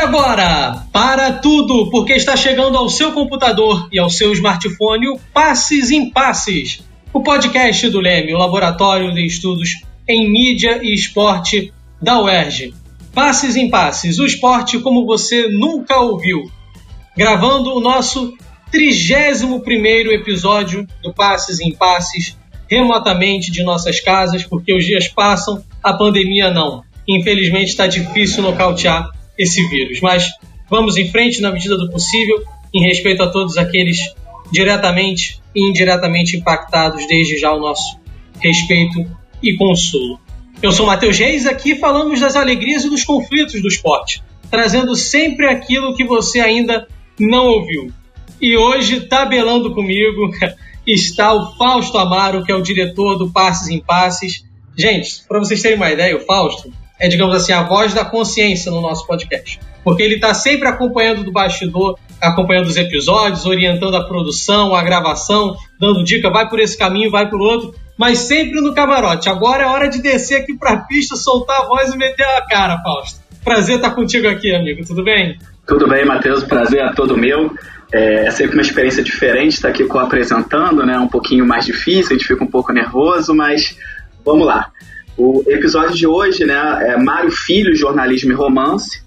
Agora, para tudo, porque está chegando ao seu computador e ao seu smartphone o Passes em Passes, o podcast do Leme, o laboratório de estudos em mídia e esporte da UERJ. Passes em Passes, o esporte como você nunca ouviu. Gravando o nosso 31 episódio do Passes em Passes, remotamente de nossas casas, porque os dias passam, a pandemia não. Infelizmente está difícil nocautear esse vírus. Mas vamos em frente na medida do possível, em respeito a todos aqueles diretamente e indiretamente impactados, desde já o nosso respeito e consolo. Eu sou Matheus Reis, aqui falamos das alegrias e dos conflitos do esporte, trazendo sempre aquilo que você ainda não ouviu. E hoje, tabelando comigo, está o Fausto Amaro, que é o diretor do Passes em Passes. Gente, para vocês terem uma ideia, o Fausto é, digamos assim, a voz da consciência no nosso podcast. Porque ele está sempre acompanhando do bastidor, acompanhando os episódios, orientando a produção, a gravação, dando dica, vai por esse caminho, vai por outro, mas sempre no camarote. Agora é hora de descer aqui para a pista, soltar a voz e meter a cara, Fausto. Prazer estar contigo aqui, amigo. Tudo bem? Tudo bem, Matheus. Prazer é todo meu. É, é sempre uma experiência diferente estar aqui co-apresentando, né? Um pouquinho mais difícil, a gente fica um pouco nervoso, mas vamos lá. O episódio de hoje, né, é Mário Filho, jornalismo e romance,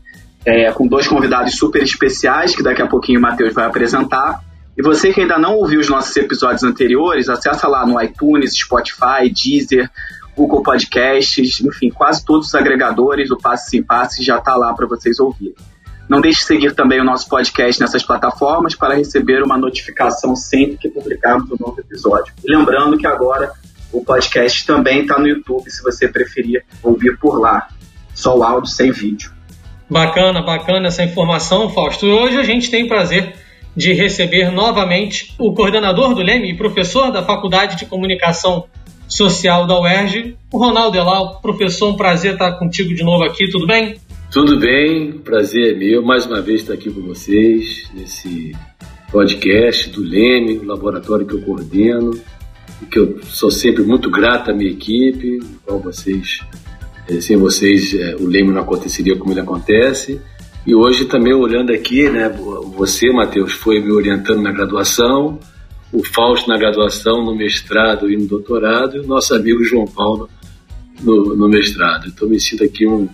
é, com dois convidados super especiais que daqui a pouquinho o Matheus vai apresentar. E você que ainda não ouviu os nossos episódios anteriores, acessa lá no iTunes, Spotify, Deezer, Google Podcasts, enfim, quase todos os agregadores do Passe Sem Passe já está lá para vocês ouvirem. Não deixe de seguir também o nosso podcast nessas plataformas para receber uma notificação sempre que publicarmos um novo episódio. E lembrando que agora o podcast também está no YouTube, se você preferir ouvir por lá. Só o áudio sem vídeo. Bacana, bacana essa informação, Fausto. Hoje a gente tem o prazer de receber novamente o coordenador do Leme e professor da Faculdade de Comunicação Social da UERJ, o Ronaldo Elal. Professor, um prazer estar contigo de novo aqui, tudo bem? Tudo bem, prazer é meu mais uma vez estar aqui com vocês nesse podcast do Leme, o laboratório que eu coordeno que eu sou sempre muito grato à minha equipe, qual vocês, eh, sem vocês eh, o Leme não aconteceria como ele acontece. E hoje também olhando aqui, né, você, Matheus, foi me orientando na graduação, o Fausto na graduação, no mestrado e no doutorado, e o nosso amigo João Paulo no, no mestrado. Então me sinto aqui um,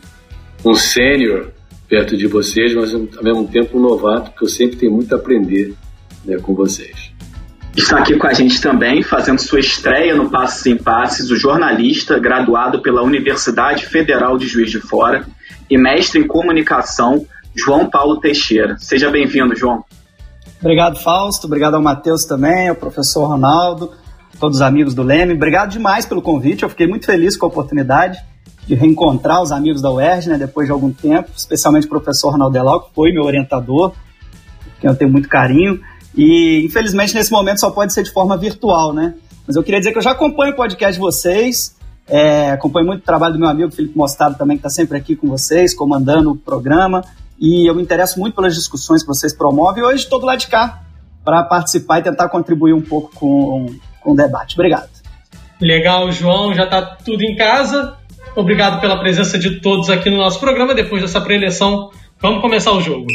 um sênior perto de vocês, mas ao mesmo tempo um novato, porque eu sempre tenho muito a aprender né, com vocês. Está aqui com a gente também, fazendo sua estreia no Passos em Passes, o jornalista graduado pela Universidade Federal de Juiz de Fora e mestre em comunicação, João Paulo Teixeira. Seja bem-vindo, João. Obrigado, Fausto. Obrigado ao Matheus também, ao professor Ronaldo, todos os amigos do Leme. Obrigado demais pelo convite. Eu fiquei muito feliz com a oportunidade de reencontrar os amigos da UERJ, né, depois de algum tempo, especialmente o professor Ronaldo Elau, que foi meu orientador, que eu tenho muito carinho. E infelizmente nesse momento só pode ser de forma virtual, né? Mas eu queria dizer que eu já acompanho o podcast de vocês, é, acompanho muito o trabalho do meu amigo Felipe Mostado também, que está sempre aqui com vocês, comandando o programa. E eu me interesso muito pelas discussões que vocês promovem. E hoje estou do lado de cá para participar e tentar contribuir um pouco com, com o debate. Obrigado. Legal, João. Já está tudo em casa. Obrigado pela presença de todos aqui no nosso programa. Depois dessa preleção, vamos começar o jogo.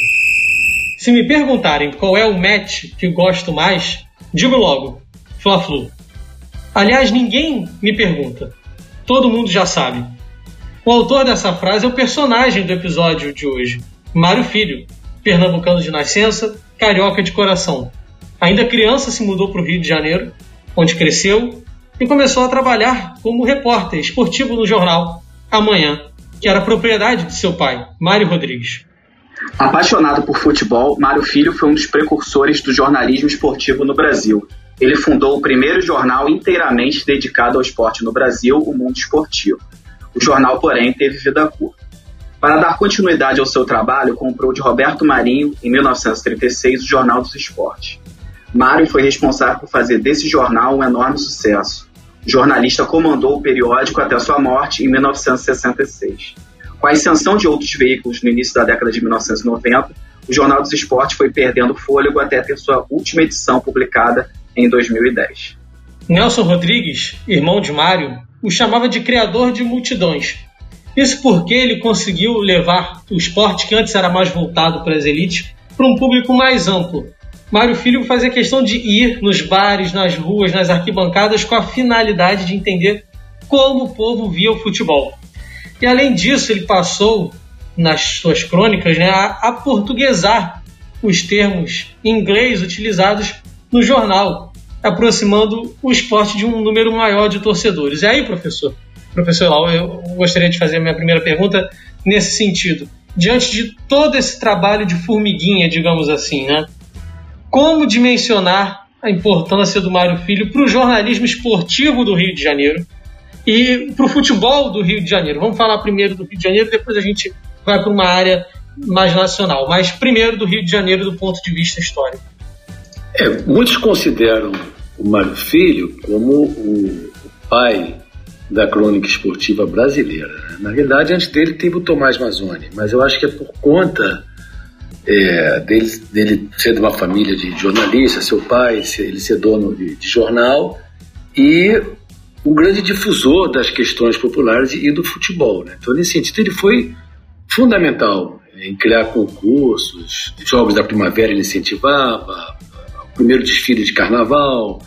Se me perguntarem qual é o match que gosto mais, digo logo: Fla-Flu. Aliás, ninguém me pergunta. Todo mundo já sabe. O autor dessa frase é o personagem do episódio de hoje, Mário Filho, pernambucano de nascença, carioca de coração. Ainda criança se mudou para o Rio de Janeiro, onde cresceu e começou a trabalhar como repórter esportivo no jornal Amanhã, que era propriedade de seu pai, Mário Rodrigues. Apaixonado por futebol, Mário Filho foi um dos precursores do jornalismo esportivo no Brasil. Ele fundou o primeiro jornal inteiramente dedicado ao esporte no Brasil, o Mundo Esportivo. O jornal, porém, teve vida curta. Para dar continuidade ao seu trabalho, comprou de Roberto Marinho, em 1936, o Jornal dos Esportes. Mário foi responsável por fazer desse jornal um enorme sucesso. O jornalista comandou o periódico até sua morte em 1966. Com a ascensão de outros veículos no início da década de 1990, o Jornal dos Esportes foi perdendo fôlego até ter sua última edição publicada em 2010. Nelson Rodrigues, irmão de Mário, o chamava de criador de multidões. Isso porque ele conseguiu levar o esporte, que antes era mais voltado para as elites, para um público mais amplo. Mário Filho fazia questão de ir nos bares, nas ruas, nas arquibancadas, com a finalidade de entender como o povo via o futebol. E além disso, ele passou, nas suas crônicas, né, a, a portuguesar os termos em inglês utilizados no jornal, aproximando o esporte de um número maior de torcedores. E aí, professor, professor eu gostaria de fazer a minha primeira pergunta nesse sentido. Diante de todo esse trabalho de formiguinha, digamos assim, né? Como dimensionar a importância do Mário Filho para o jornalismo esportivo do Rio de Janeiro e para o futebol do Rio de Janeiro? Vamos falar primeiro do Rio de Janeiro, depois a gente vai para uma área mais nacional, mas primeiro do Rio de Janeiro do ponto de vista histórico. É, muitos consideram o Mário Filho como o pai da crônica esportiva brasileira. Né? Na realidade, antes dele teve o Tomás Mazzoni, mas eu acho que é por conta é, dele, dele, ser de uma família de jornalistas, seu pai, ele ser dono de, de jornal e um grande difusor das questões populares e do futebol. Né? Então, nesse sentido, ele foi fundamental em criar concursos, jogos da primavera ele incentivava, o primeiro desfile de carnaval,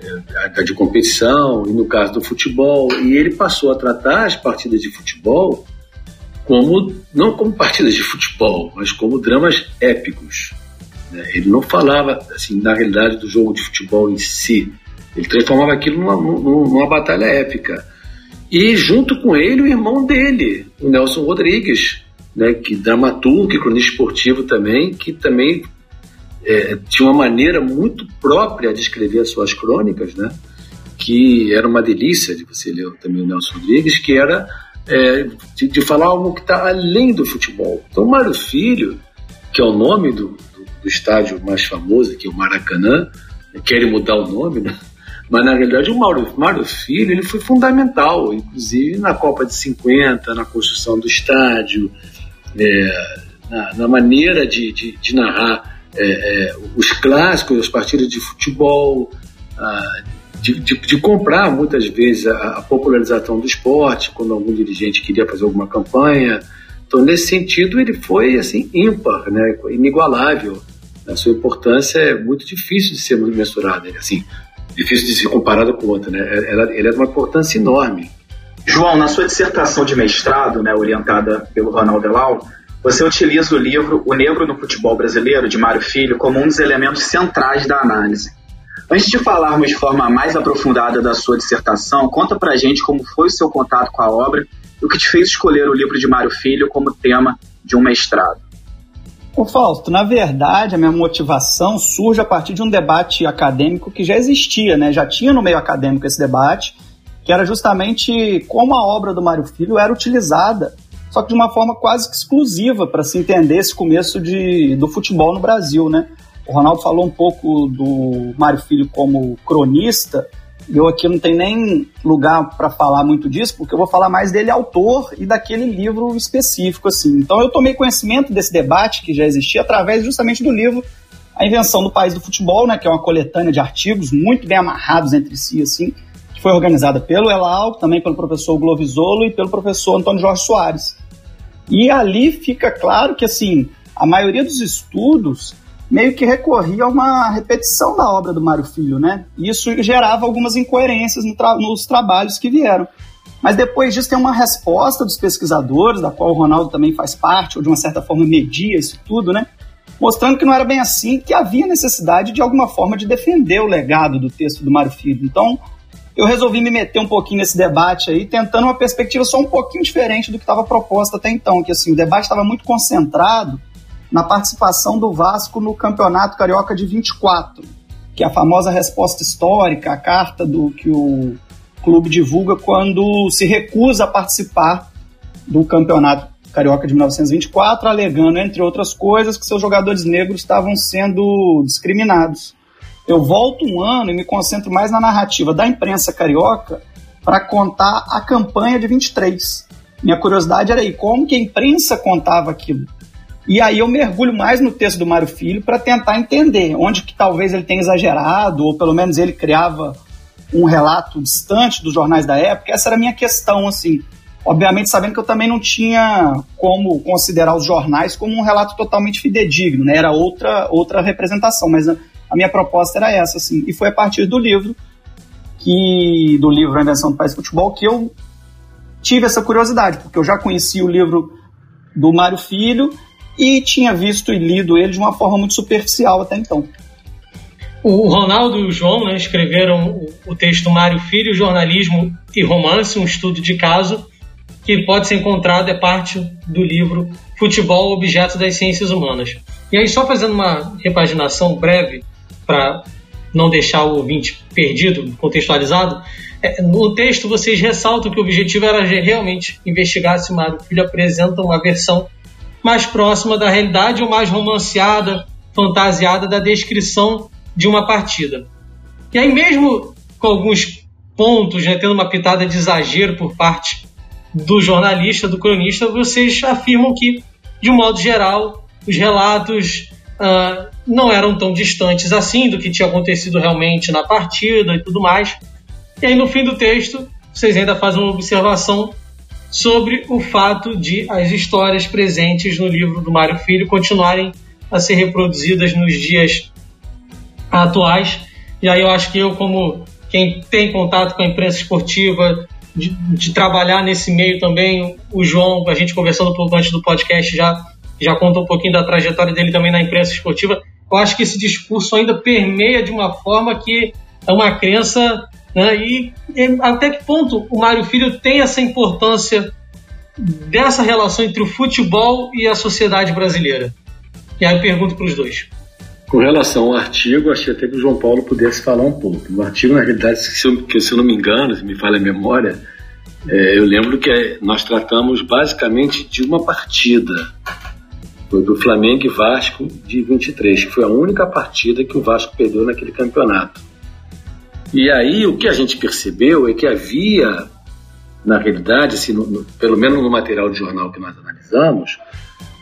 é, de competição, e no caso do futebol, e ele passou a tratar as partidas de futebol como não como partidas de futebol, mas como dramas épicos. Né? Ele não falava assim na realidade do jogo de futebol em si, ele transformava aquilo numa, numa batalha épica. E junto com ele o irmão dele, o Nelson Rodrigues, né, que dramaturgo, que cronista esportivo também, que também é, tinha uma maneira muito própria de escrever as suas crônicas, né? que era uma delícia de você ler também o Nelson Rodrigues, que era é, de, de, falar algo que está além do futebol. Então, Mário Filho, que é o nome do, do, do estádio mais famoso, que é o Maracanã, querem mudar o nome, né? Mas na realidade o Mário, Mário Filho ele foi fundamental, inclusive na Copa de 50, na construção do estádio, é, na, na, maneira de, de, de narrar é, é, os clássicos, as partidas de futebol, de, de, de, comprar muitas vezes a, a, popularização do esporte, quando algum dirigente queria fazer alguma campanha. Então, nesse sentido, ele foi assim ímpar, né, inigualável. A sua importância é muito difícil de ser mensurada, assim, difícil de ser comparada com outra, né? Ele é de uma importância enorme. João, na sua dissertação de mestrado, né, orientada pelo Ronaldo Elau, você utiliza o livro O Negro no Futebol Brasileiro, de Mário Filho, como um dos elementos centrais da análise. Antes de falarmos de forma mais aprofundada da sua dissertação, conta pra gente como foi o seu contato com a obra e o que te fez escolher o livro de Mário Filho como tema de um mestrado. Ô Fausto, na verdade, a minha motivação surge a partir de um debate acadêmico que já existia, né? Já tinha no meio acadêmico esse debate, que era justamente como a obra do Mário Filho era utilizada só que de uma forma quase que exclusiva para se entender esse começo de, do futebol no Brasil, né? O Ronaldo falou um pouco do Mário Filho como cronista, eu aqui não tenho nem lugar para falar muito disso, porque eu vou falar mais dele autor e daquele livro específico, assim. Então eu tomei conhecimento desse debate que já existia através justamente do livro A Invenção do País do Futebol, né, que é uma coletânea de artigos muito bem amarrados entre si, assim, que foi organizada pelo Elal, também pelo professor Glovisolo e pelo professor Antônio Jorge Soares. E ali fica claro que, assim, a maioria dos estudos meio que recorria a uma repetição da obra do Mário Filho, né? Isso gerava algumas incoerências no tra nos trabalhos que vieram. Mas depois disso tem uma resposta dos pesquisadores, da qual o Ronaldo também faz parte, ou de uma certa forma media isso tudo, né? Mostrando que não era bem assim, que havia necessidade de alguma forma de defender o legado do texto do Mário Filho. Então, eu resolvi me meter um pouquinho nesse debate aí, tentando uma perspectiva só um pouquinho diferente do que estava proposto até então, que assim, o debate estava muito concentrado na participação do Vasco no Campeonato Carioca de 24, que é a famosa resposta histórica, a carta do que o clube divulga quando se recusa a participar do Campeonato Carioca de 1924, alegando, entre outras coisas, que seus jogadores negros estavam sendo discriminados eu volto um ano e me concentro mais na narrativa da imprensa carioca para contar a campanha de 23. Minha curiosidade era aí, como que a imprensa contava aquilo? E aí eu mergulho mais no texto do Mário Filho para tentar entender onde que talvez ele tenha exagerado, ou pelo menos ele criava um relato distante dos jornais da época. Essa era a minha questão, assim. obviamente sabendo que eu também não tinha como considerar os jornais como um relato totalmente fidedigno, né? Era outra, outra representação, mas a, minha proposta era essa, assim. E foi a partir do livro, que do livro A Invenção do País Futebol, que eu tive essa curiosidade, porque eu já conhecia o livro do Mário Filho e tinha visto e lido ele de uma forma muito superficial até então. O Ronaldo e o João né, escreveram o texto Mário Filho, Jornalismo e Romance, um estudo de caso, que pode ser encontrado, é parte do livro Futebol, Objeto das Ciências Humanas. E aí, só fazendo uma repaginação breve, para não deixar o ouvinte perdido, contextualizado, é, no texto vocês ressaltam que o objetivo era realmente investigar se Mário Filho apresenta uma versão mais próxima da realidade ou mais romanceada, fantasiada da descrição de uma partida. E aí, mesmo com alguns pontos, né, tendo uma pitada de exagero por parte do jornalista, do cronista, vocês afirmam que, de um modo geral, os relatos uh, não eram tão distantes assim do que tinha acontecido realmente na partida e tudo mais. E aí, no fim do texto, vocês ainda fazem uma observação sobre o fato de as histórias presentes no livro do Mário Filho continuarem a ser reproduzidas nos dias atuais. E aí eu acho que eu, como quem tem contato com a imprensa esportiva, de, de, trabalhar nesse meio também, o João, a gente conversando um pouco antes do podcast, já, já conta um pouquinho da trajetória dele também na imprensa esportiva. Eu acho que esse discurso ainda permeia de uma forma que é uma crença. Né, e, e até que ponto o Mário Filho tem essa importância dessa relação entre o futebol e a sociedade brasileira? E aí eu pergunto para os dois. Com relação ao artigo, achei até que o João Paulo pudesse falar um pouco. No artigo, na realidade, se eu, que, se eu não me engano, se me falha a memória, é, eu lembro que nós tratamos basicamente de uma partida. Foi do Flamengo e Vasco de 23, que foi a única partida que o Vasco perdeu naquele campeonato. E aí o que a gente percebeu é que havia, na realidade, assim, no, no, pelo menos no material de jornal que nós analisamos,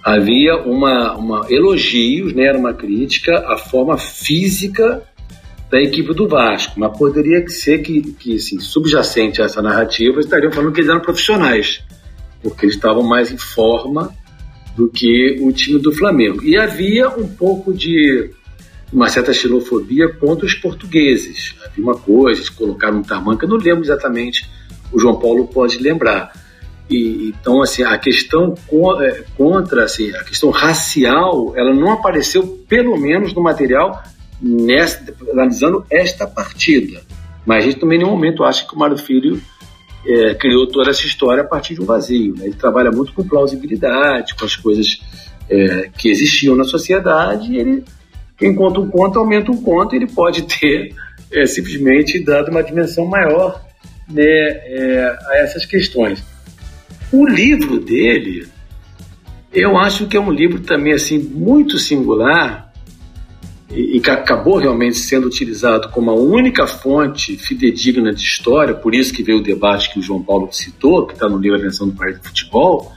havia uma, uma elogios, né, era uma crítica à forma física da equipe do Vasco, mas poderia ser que, que assim, subjacente a essa narrativa estariam falando que eles eram profissionais, porque eles estavam mais em forma do que o time do Flamengo. E havia um pouco de uma certa xilofobia contra os portugueses. Havia uma coisa, eles colocaram um tamanho, que eu não lembro exatamente, o João Paulo pode lembrar e, então, assim, a questão é, contra, assim, a questão racial, ela não apareceu, pelo menos no material, nessa, analisando esta partida. Mas a gente também, em nenhum momento, acha que o Mário Filho é, criou toda essa história a partir de um vazio. Né? Ele trabalha muito com plausibilidade, com as coisas é, que existiam na sociedade. E ele, quem conta um conto, aumenta um conto, ele pode ter é, simplesmente dado uma dimensão maior né, é, a essas questões. O livro dele, eu acho que é um livro também assim muito singular e, e que acabou realmente sendo utilizado como a única fonte fidedigna de história, por isso que veio o debate que o João Paulo citou, que está no livro A Invenção do País do Futebol,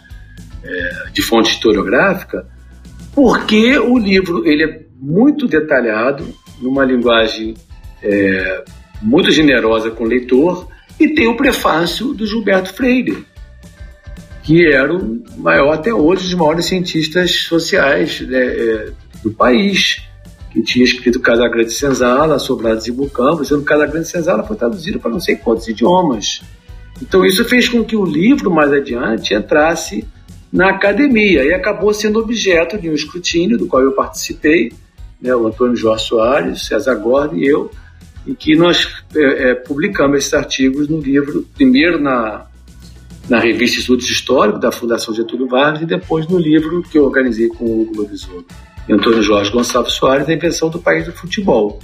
é, de fonte historiográfica, porque o livro ele é muito detalhado, numa linguagem é, muito generosa com o leitor, e tem o prefácio do Gilberto Freire, que era o maior até hoje dos maiores cientistas sociais né, é, do país, que tinha escrito Casagrande Senzala, Sobrados e Bucampo, sendo Casagrande Senzala foi traduzido para não sei quantos idiomas. Então isso fez com que o livro, mais adiante, entrasse na academia e acabou sendo objeto de um escrutínio do qual eu participei, né, o Antônio Jorge Soares, César Gorda e eu, em que nós é, é, publicamos esses artigos no livro, primeiro na na revista Estudos Históricos da Fundação Getúlio Vargas e depois no livro que eu organizei com o Hugo Lovisolo e Antônio Jorge Gonçalves Soares, A Invenção do País do Futebol.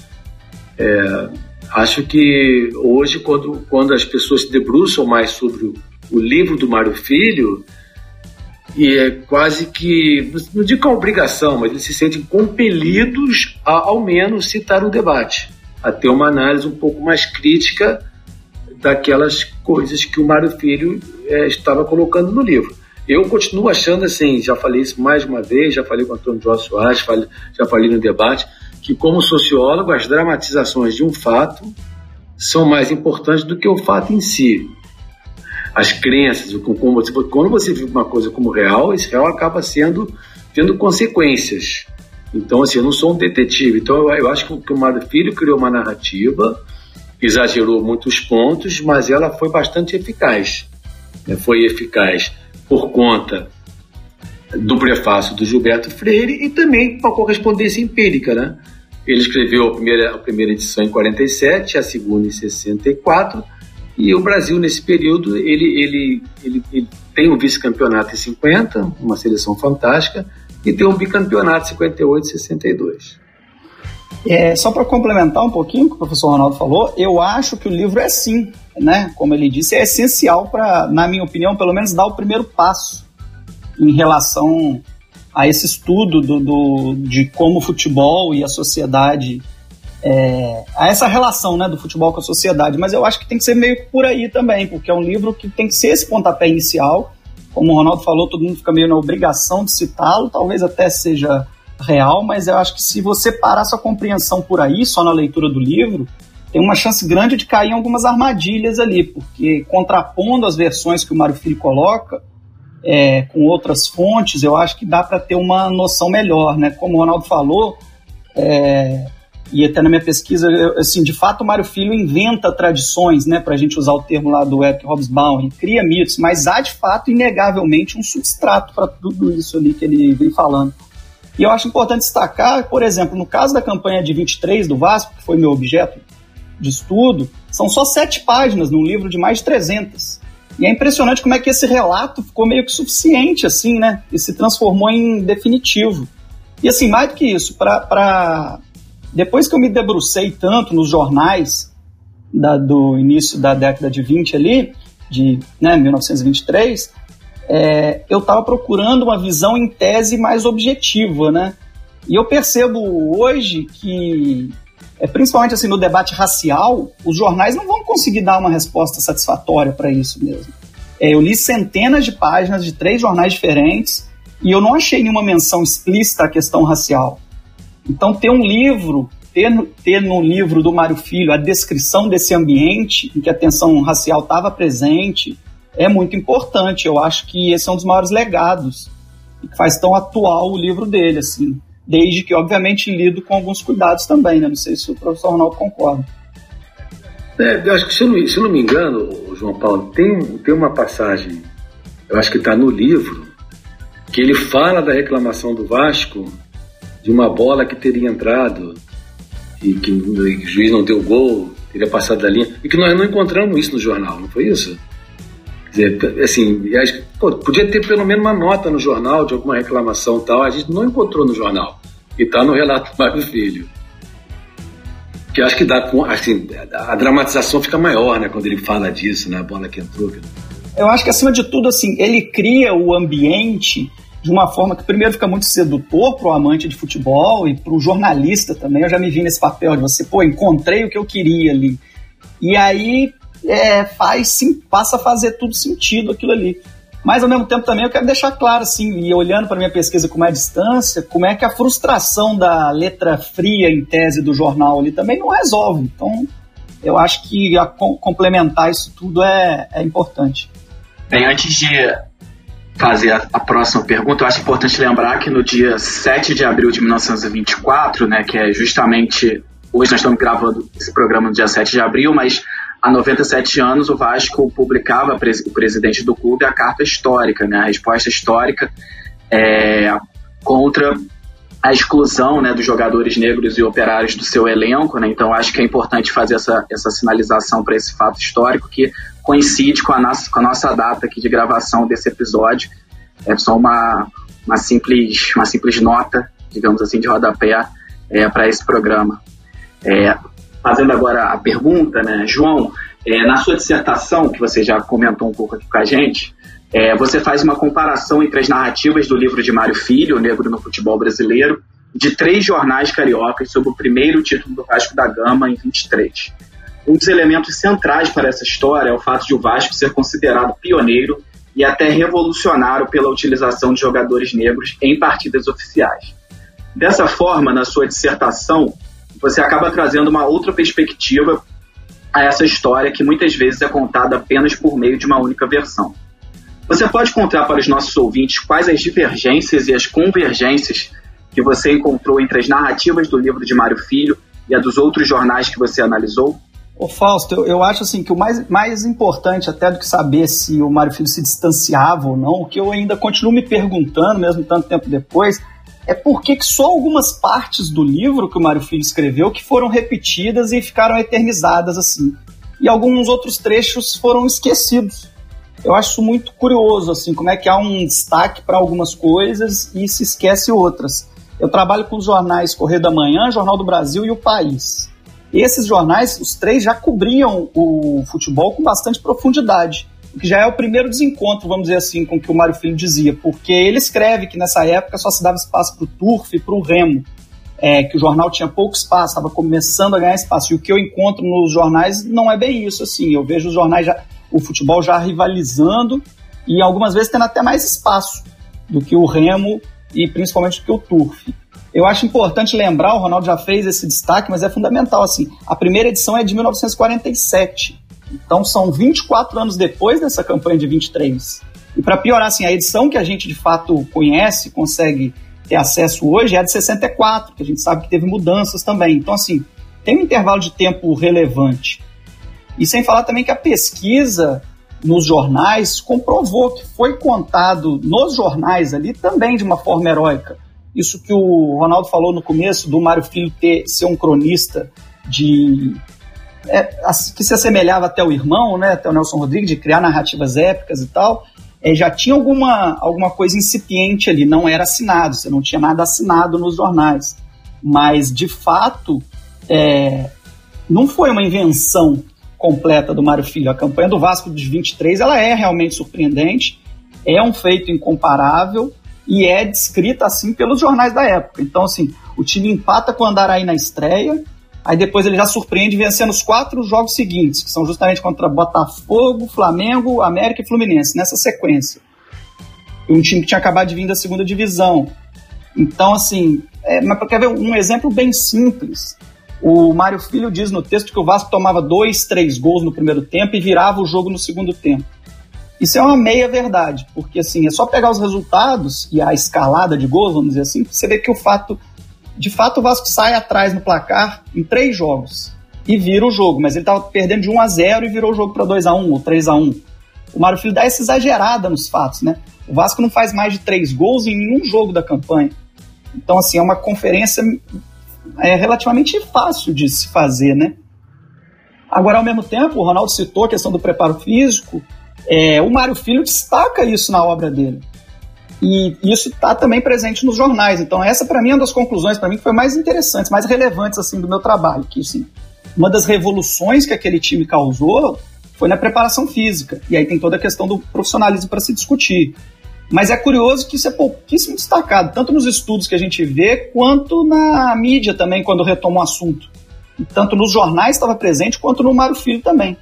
É, acho que hoje, quando, quando as pessoas se debruçam mais sobre o, o livro do Mário Filho, e é quase que, não digo que é obrigação, mas eles se sentem compelidos a, ao menos, citar o debate, a ter uma análise um pouco mais crítica daquelas coisas que o Mário Filho é, estava colocando no livro. Eu continuo achando assim, já falei isso mais uma vez, já falei com o Antônio Jorge Soares, falei, já falei no debate, que como sociólogo as dramatizações de um fato são mais importantes do que o fato em si. As crenças, como, quando você vive uma coisa como real, esse real acaba sendo tendo consequências. Então, assim, eu não sou um detetive. Então, eu, eu acho que o Mário Filho criou uma narrativa, exagerou muitos pontos, mas ela foi bastante eficaz. Né? Foi eficaz por conta do prefácio do Gilberto Freire e também com a correspondência empírica, né? Ele escreveu a primeira, a primeira edição em 47, a segunda em 64, e o Brasil, nesse período, ele, ele, ele, ele tem um vice-campeonato em 50, uma seleção fantástica, e tem um bicampeonato em 58 e 62. É, só para complementar um pouquinho o que o professor Ronaldo falou, eu acho que o livro é sim, né? Como ele disse, é essencial para, na minha opinião, pelo menos dar o primeiro passo em relação a esse estudo do, do de como o futebol e a sociedade é, a essa relação né, do futebol com a sociedade, mas eu acho que tem que ser meio por aí também, porque é um livro que tem que ser esse pontapé inicial. Como o Ronaldo falou, todo mundo fica meio na obrigação de citá-lo, talvez até seja real, mas eu acho que se você parar sua compreensão por aí, só na leitura do livro, tem uma chance grande de cair em algumas armadilhas ali, porque contrapondo as versões que o Mário Filho coloca, é, com outras fontes, eu acho que dá para ter uma noção melhor, né? Como o Ronaldo falou, é, e até na minha pesquisa, eu, assim, de fato o Mário Filho inventa tradições, né, para a gente usar o termo lá do Eric Hobsbawm, cria mitos, mas há de fato, inegavelmente, um substrato para tudo isso ali que ele vem falando. E eu acho importante destacar, por exemplo, no caso da campanha de 23 do Vasco, que foi meu objeto de estudo, são só sete páginas num livro de mais de 300. E é impressionante como é que esse relato ficou meio que suficiente, assim, né? E se transformou em definitivo. E assim, mais do que isso, para depois que eu me debrucei tanto nos jornais da, do início da década de 20 ali, de né, 1923, é, eu estava procurando uma visão em tese mais objetiva, né? E eu percebo hoje que é, principalmente assim no debate racial, os jornais não vão conseguir dar uma resposta satisfatória para isso mesmo. É, eu li centenas de páginas de três jornais diferentes e eu não achei nenhuma menção explícita à questão racial. Então, ter um livro, ter, ter no livro do Mário Filho a descrição desse ambiente em que a tensão racial estava presente é muito importante. Eu acho que esse é um dos maiores legados e que faz tão atual o livro dele, assim desde que, obviamente, lido com alguns cuidados também, né? Não sei se o professor Ronaldo concorda. É, eu acho que, se eu, não, se eu não me engano, João Paulo, tem, tem uma passagem, eu acho que está no livro, que ele fala da reclamação do Vasco de uma bola que teria entrado e que o juiz não deu gol, teria passado da linha, e que nós não encontramos isso no jornal, não foi isso? dizer, assim, pô, podia ter pelo menos uma nota no jornal de alguma reclamação tal, a gente não encontrou no jornal. E está no relato do Mário Filho. Que acho que dá, assim, a dramatização fica maior, né, quando ele fala disso, né, a bola que entrou. Eu acho que acima de tudo, assim, ele cria o ambiente de uma forma que primeiro fica muito sedutor para o amante de futebol e para o jornalista também. Eu já me vi nesse papel de você, pô, encontrei o que eu queria ali. E aí é, faz sim, passa a fazer tudo sentido aquilo ali. Mas ao mesmo tempo também eu quero deixar claro, assim, e olhando para minha pesquisa com mais distância, como é que a frustração da letra fria em tese do jornal ali também não resolve. Então, eu acho que a, complementar isso tudo é, é importante. Bem, antes de fazer a, a, próxima pergunta, eu acho importante lembrar que no dia 7 de abril de 1924, né, que é justamente. Hoje nós estamos gravando esse programa no dia 7 de abril, mas há 97 anos o Vasco publicava, o presidente do clube, a carta histórica, né, a resposta histórica é, contra a exclusão né, dos jogadores negros e operários do seu elenco. Né, então acho que é importante fazer essa, essa sinalização para esse fato histórico que coincide com a, nossa, com a nossa data aqui de gravação desse episódio. É só uma, uma, simples, uma simples nota, digamos assim, de rodapé é, para esse programa. É, fazendo agora a pergunta, né, João, é, na sua dissertação, que você já comentou um pouco aqui com a gente, é, você faz uma comparação entre as narrativas do livro de Mário Filho, O Negro no Futebol Brasileiro, de três jornais cariocas sobre o primeiro título do Vasco da Gama em 23. Um dos elementos centrais para essa história é o fato de o Vasco ser considerado pioneiro e até revolucionário pela utilização de jogadores negros em partidas oficiais. Dessa forma, na sua dissertação, você acaba trazendo uma outra perspectiva a essa história que muitas vezes é contada apenas por meio de uma única versão. Você pode contar para os nossos ouvintes quais as divergências e as convergências que você encontrou entre as narrativas do livro de Mário Filho e a dos outros jornais que você analisou? Ô Fausto, eu, eu acho assim que o mais, mais importante até do que saber se o Mário Filho se distanciava ou não, o que eu ainda continuo me perguntando, mesmo tanto tempo depois, é por que só algumas partes do livro que o Mário Filho escreveu que foram repetidas e ficaram eternizadas assim. E alguns outros trechos foram esquecidos. Eu acho muito curioso, assim, como é que há um destaque para algumas coisas e se esquece outras. Eu trabalho com os jornais Correio da Manhã, Jornal do Brasil e O País. Esses jornais, os três, já cobriam o futebol com bastante profundidade, o que já é o primeiro desencontro, vamos dizer assim, com o que o Mário Filho dizia, porque ele escreve que nessa época só se dava espaço para o turf e para o remo, é, que o jornal tinha pouco espaço, estava começando a ganhar espaço. E o que eu encontro nos jornais não é bem isso, assim. Eu vejo os jornais, já, o futebol já rivalizando e algumas vezes tendo até mais espaço do que o remo e principalmente do que o turf. Eu acho importante lembrar, o Ronaldo já fez esse destaque, mas é fundamental assim. A primeira edição é de 1947. Então são 24 anos depois dessa campanha de 23. E para piorar, assim, a edição que a gente de fato conhece, consegue ter acesso hoje, é a de 64, que a gente sabe que teve mudanças também. Então, assim, tem um intervalo de tempo relevante. E sem falar também que a pesquisa nos jornais comprovou que foi contado nos jornais ali também de uma forma heróica. Isso que o Ronaldo falou no começo, do Mário Filho ter, ser um cronista de. É, que se assemelhava até o irmão, né, até o Nelson Rodrigues, de criar narrativas épicas e tal, é, já tinha alguma, alguma coisa incipiente ali, não era assinado, você não tinha nada assinado nos jornais. Mas, de fato, é, não foi uma invenção completa do Mário Filho. A campanha do Vasco dos 23 ela é realmente surpreendente, é um feito incomparável e é descrita assim pelos jornais da época. Então, assim, o time empata com o Andaraí na estreia, aí depois ele já surpreende vencendo os quatro jogos seguintes, que são justamente contra Botafogo, Flamengo, América e Fluminense, nessa sequência. Um time que tinha acabado de vir da segunda divisão. Então, assim, é, mas quer ver um exemplo bem simples. O Mário Filho diz no texto que o Vasco tomava dois, três gols no primeiro tempo e virava o jogo no segundo tempo. Isso é uma meia verdade, porque assim, é só pegar os resultados e a escalada de gols, vamos dizer assim, você vê que o fato, de fato o Vasco sai atrás no placar em três jogos e vira o jogo, mas ele estava perdendo de 1 a 0 e virou o jogo para 2 a 1 ou 3 a 1. O Mário Filho dá essa exagerada nos fatos, né? O Vasco não faz mais de três gols em nenhum jogo da campanha. Então, assim, é uma conferência é relativamente fácil de se fazer, né? Agora, ao mesmo tempo, o Ronaldo citou a questão do preparo físico, é, o Mário Filho destaca isso na obra dele. E isso está também presente nos jornais. Então, essa, para mim, é uma das conclusões, para mim, que foi mais interessantes, mais relevantes assim, do meu trabalho. Que, assim, uma das revoluções que aquele time causou foi na preparação física. E aí tem toda a questão do profissionalismo para se discutir. Mas é curioso que isso é pouquíssimo destacado, tanto nos estudos que a gente vê, quanto na mídia também, quando retoma o assunto. E tanto nos jornais estava presente, quanto no Mário Filho também.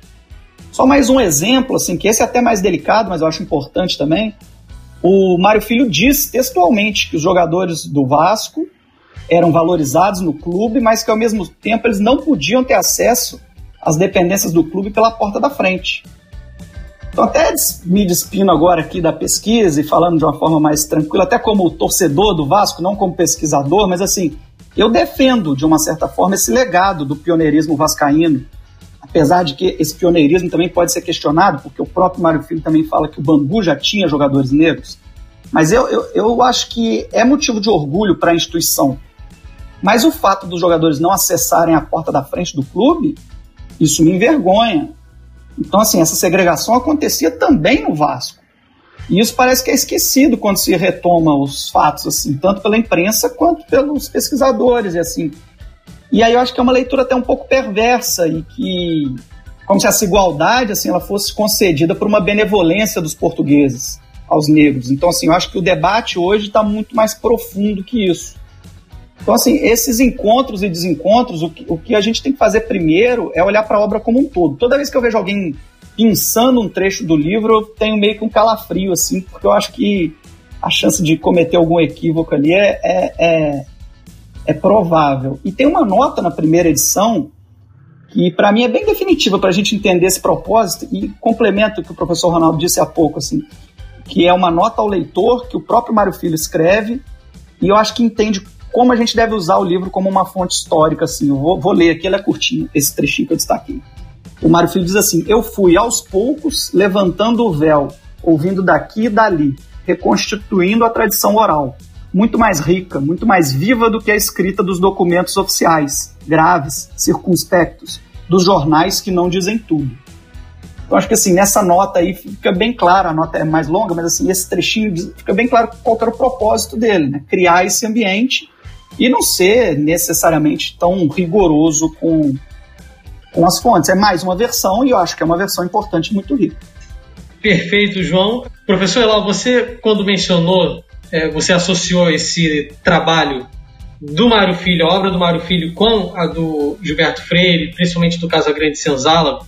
Só mais um exemplo, assim, que esse é até mais delicado, mas eu acho importante também. O Mário Filho diz textualmente que os jogadores do Vasco eram valorizados no clube, mas que ao mesmo tempo eles não podiam ter acesso às dependências do clube pela porta da frente. Então, até me despindo agora aqui da pesquisa e falando de uma forma mais tranquila, até como torcedor do Vasco, não como pesquisador, mas assim, eu defendo, de uma certa forma, esse legado do pioneirismo vascaíno, apesar de que esse pioneirismo também pode ser questionado, porque o próprio Mário Filho também fala que o Bangu já tinha jogadores negros. Mas eu, eu, eu acho que é motivo de orgulho para a instituição. Mas o fato dos jogadores não acessarem a porta da frente do clube, isso me envergonha. Então, assim, essa segregação acontecia também no Vasco. E isso parece que é esquecido quando se retoma os fatos, assim, tanto pela imprensa quanto pelos pesquisadores, e assim. E aí eu acho que é uma leitura até um pouco perversa e que, como se essa igualdade, assim, ela fosse concedida por uma benevolência dos portugueses aos negros. Então, assim, eu acho que o debate hoje está muito mais profundo que isso. Então, assim, esses encontros e desencontros, o que, o que a gente tem que fazer primeiro é olhar para a obra como um todo. Toda vez que eu vejo alguém pensando um trecho do livro, eu tenho meio que um calafrio, assim, porque eu acho que a chance de cometer algum equívoco ali é, é, é, é provável. E tem uma nota na primeira edição que para mim é bem definitiva para a gente entender esse propósito e complemento o que o professor Ronaldo disse há pouco, assim, que é uma nota ao leitor que o próprio Mário Filho escreve e eu acho que entende como a gente deve usar o livro como uma fonte histórica, assim. Eu vou, vou ler aqui, ele é curtinho, esse trechinho que eu destaquei. O Mário Filho diz assim: Eu fui aos poucos levantando o véu, ouvindo daqui e dali, reconstituindo a tradição oral, muito mais rica, muito mais viva do que a escrita dos documentos oficiais, graves, circunspectos, dos jornais que não dizem tudo. Então acho que assim, nessa nota aí fica bem claro, a nota é mais longa, mas assim, esse trechinho fica bem claro qual era o propósito dele, né? Criar esse ambiente e não ser necessariamente tão rigoroso com, com as fontes. É mais uma versão e eu acho que é uma versão importante muito rica. Perfeito, João. Professor Elal, você, quando mencionou, é, você associou esse trabalho do Mário Filho, a obra do Mário Filho, com a do Gilberto Freire, principalmente do Casa Grande Senzala,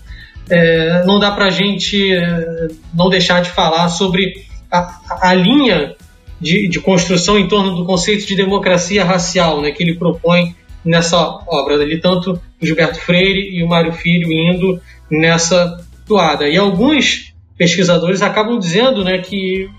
é, não dá para a gente é, não deixar de falar sobre a, a linha de, de, construção em torno do conceito de democracia racial né, que ele propõe nessa obra dele, tanto Gilberto Freire e o Mário Filho indo nessa toada. E alguns pesquisadores acabam dizendo né, que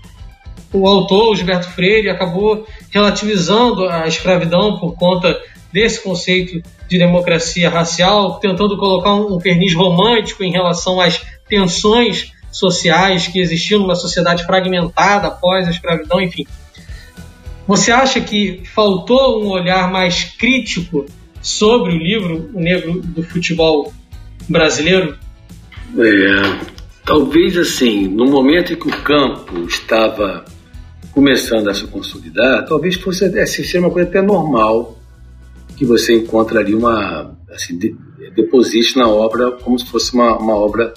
o autor, o Gilberto Freire, acabou relativizando a escravidão por conta desse conceito de democracia racial, tentando colocar um, um verniz romântico em relação às tensões sociais que existiam numa sociedade fragmentada após a escravidão, enfim. Você acha que faltou um olhar mais crítico sobre o livro O Negro do Futebol Brasileiro? É, talvez assim, no momento em que o campo estava começando a se consolidar, talvez fosse assim, ser uma coisa até normal que você encontraria uma assim, de, deposite na obra como se fosse uma, uma obra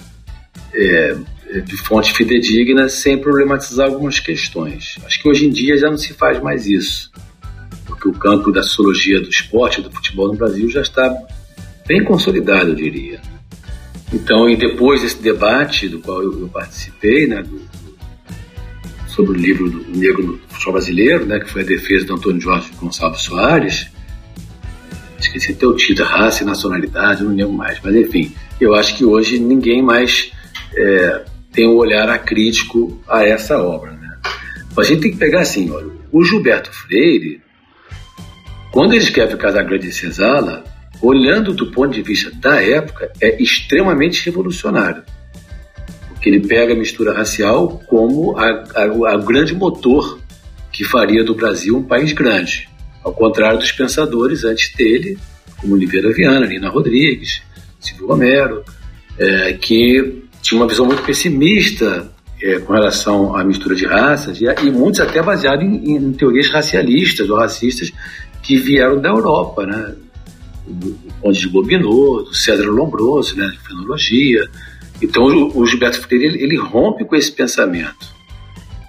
é, de fonte fidedigna sem problematizar algumas questões. Acho que hoje em dia já não se faz mais isso, porque o campo da sociologia do esporte, do futebol no Brasil já está bem consolidado, eu diria. Então, e depois desse debate do qual eu, eu participei, né, do, sobre o livro do Negro no Futebol Brasileiro, né, que foi a defesa do Antônio Jorge Gonçalves Soares, esqueci até o título, raça e nacionalidade, não lembro mais. Mas enfim, eu acho que hoje ninguém mais é, tem um olhar acrítico a essa obra. Né? A gente tem que pegar assim, olha, o Gilberto Freire, quando ele escreve Casa Grande e Senzala, olhando do ponto de vista da época, é extremamente revolucionário. Porque ele pega a mistura racial como a grande motor que faria do Brasil um país grande. Ao contrário dos pensadores antes dele, como Oliveira Viana, Nina Rodrigues, Silvio Romero, é, que tinha uma visão muito pessimista é, com relação à mistura de raças, e, e muitos até baseados em, em, teorias racialistas ou racistas que vieram da Europa, né? do Conde de Gobineau, do César Lombroso, né, de fenologia. Então o, o Gilberto Freire ele, ele rompe com esse pensamento.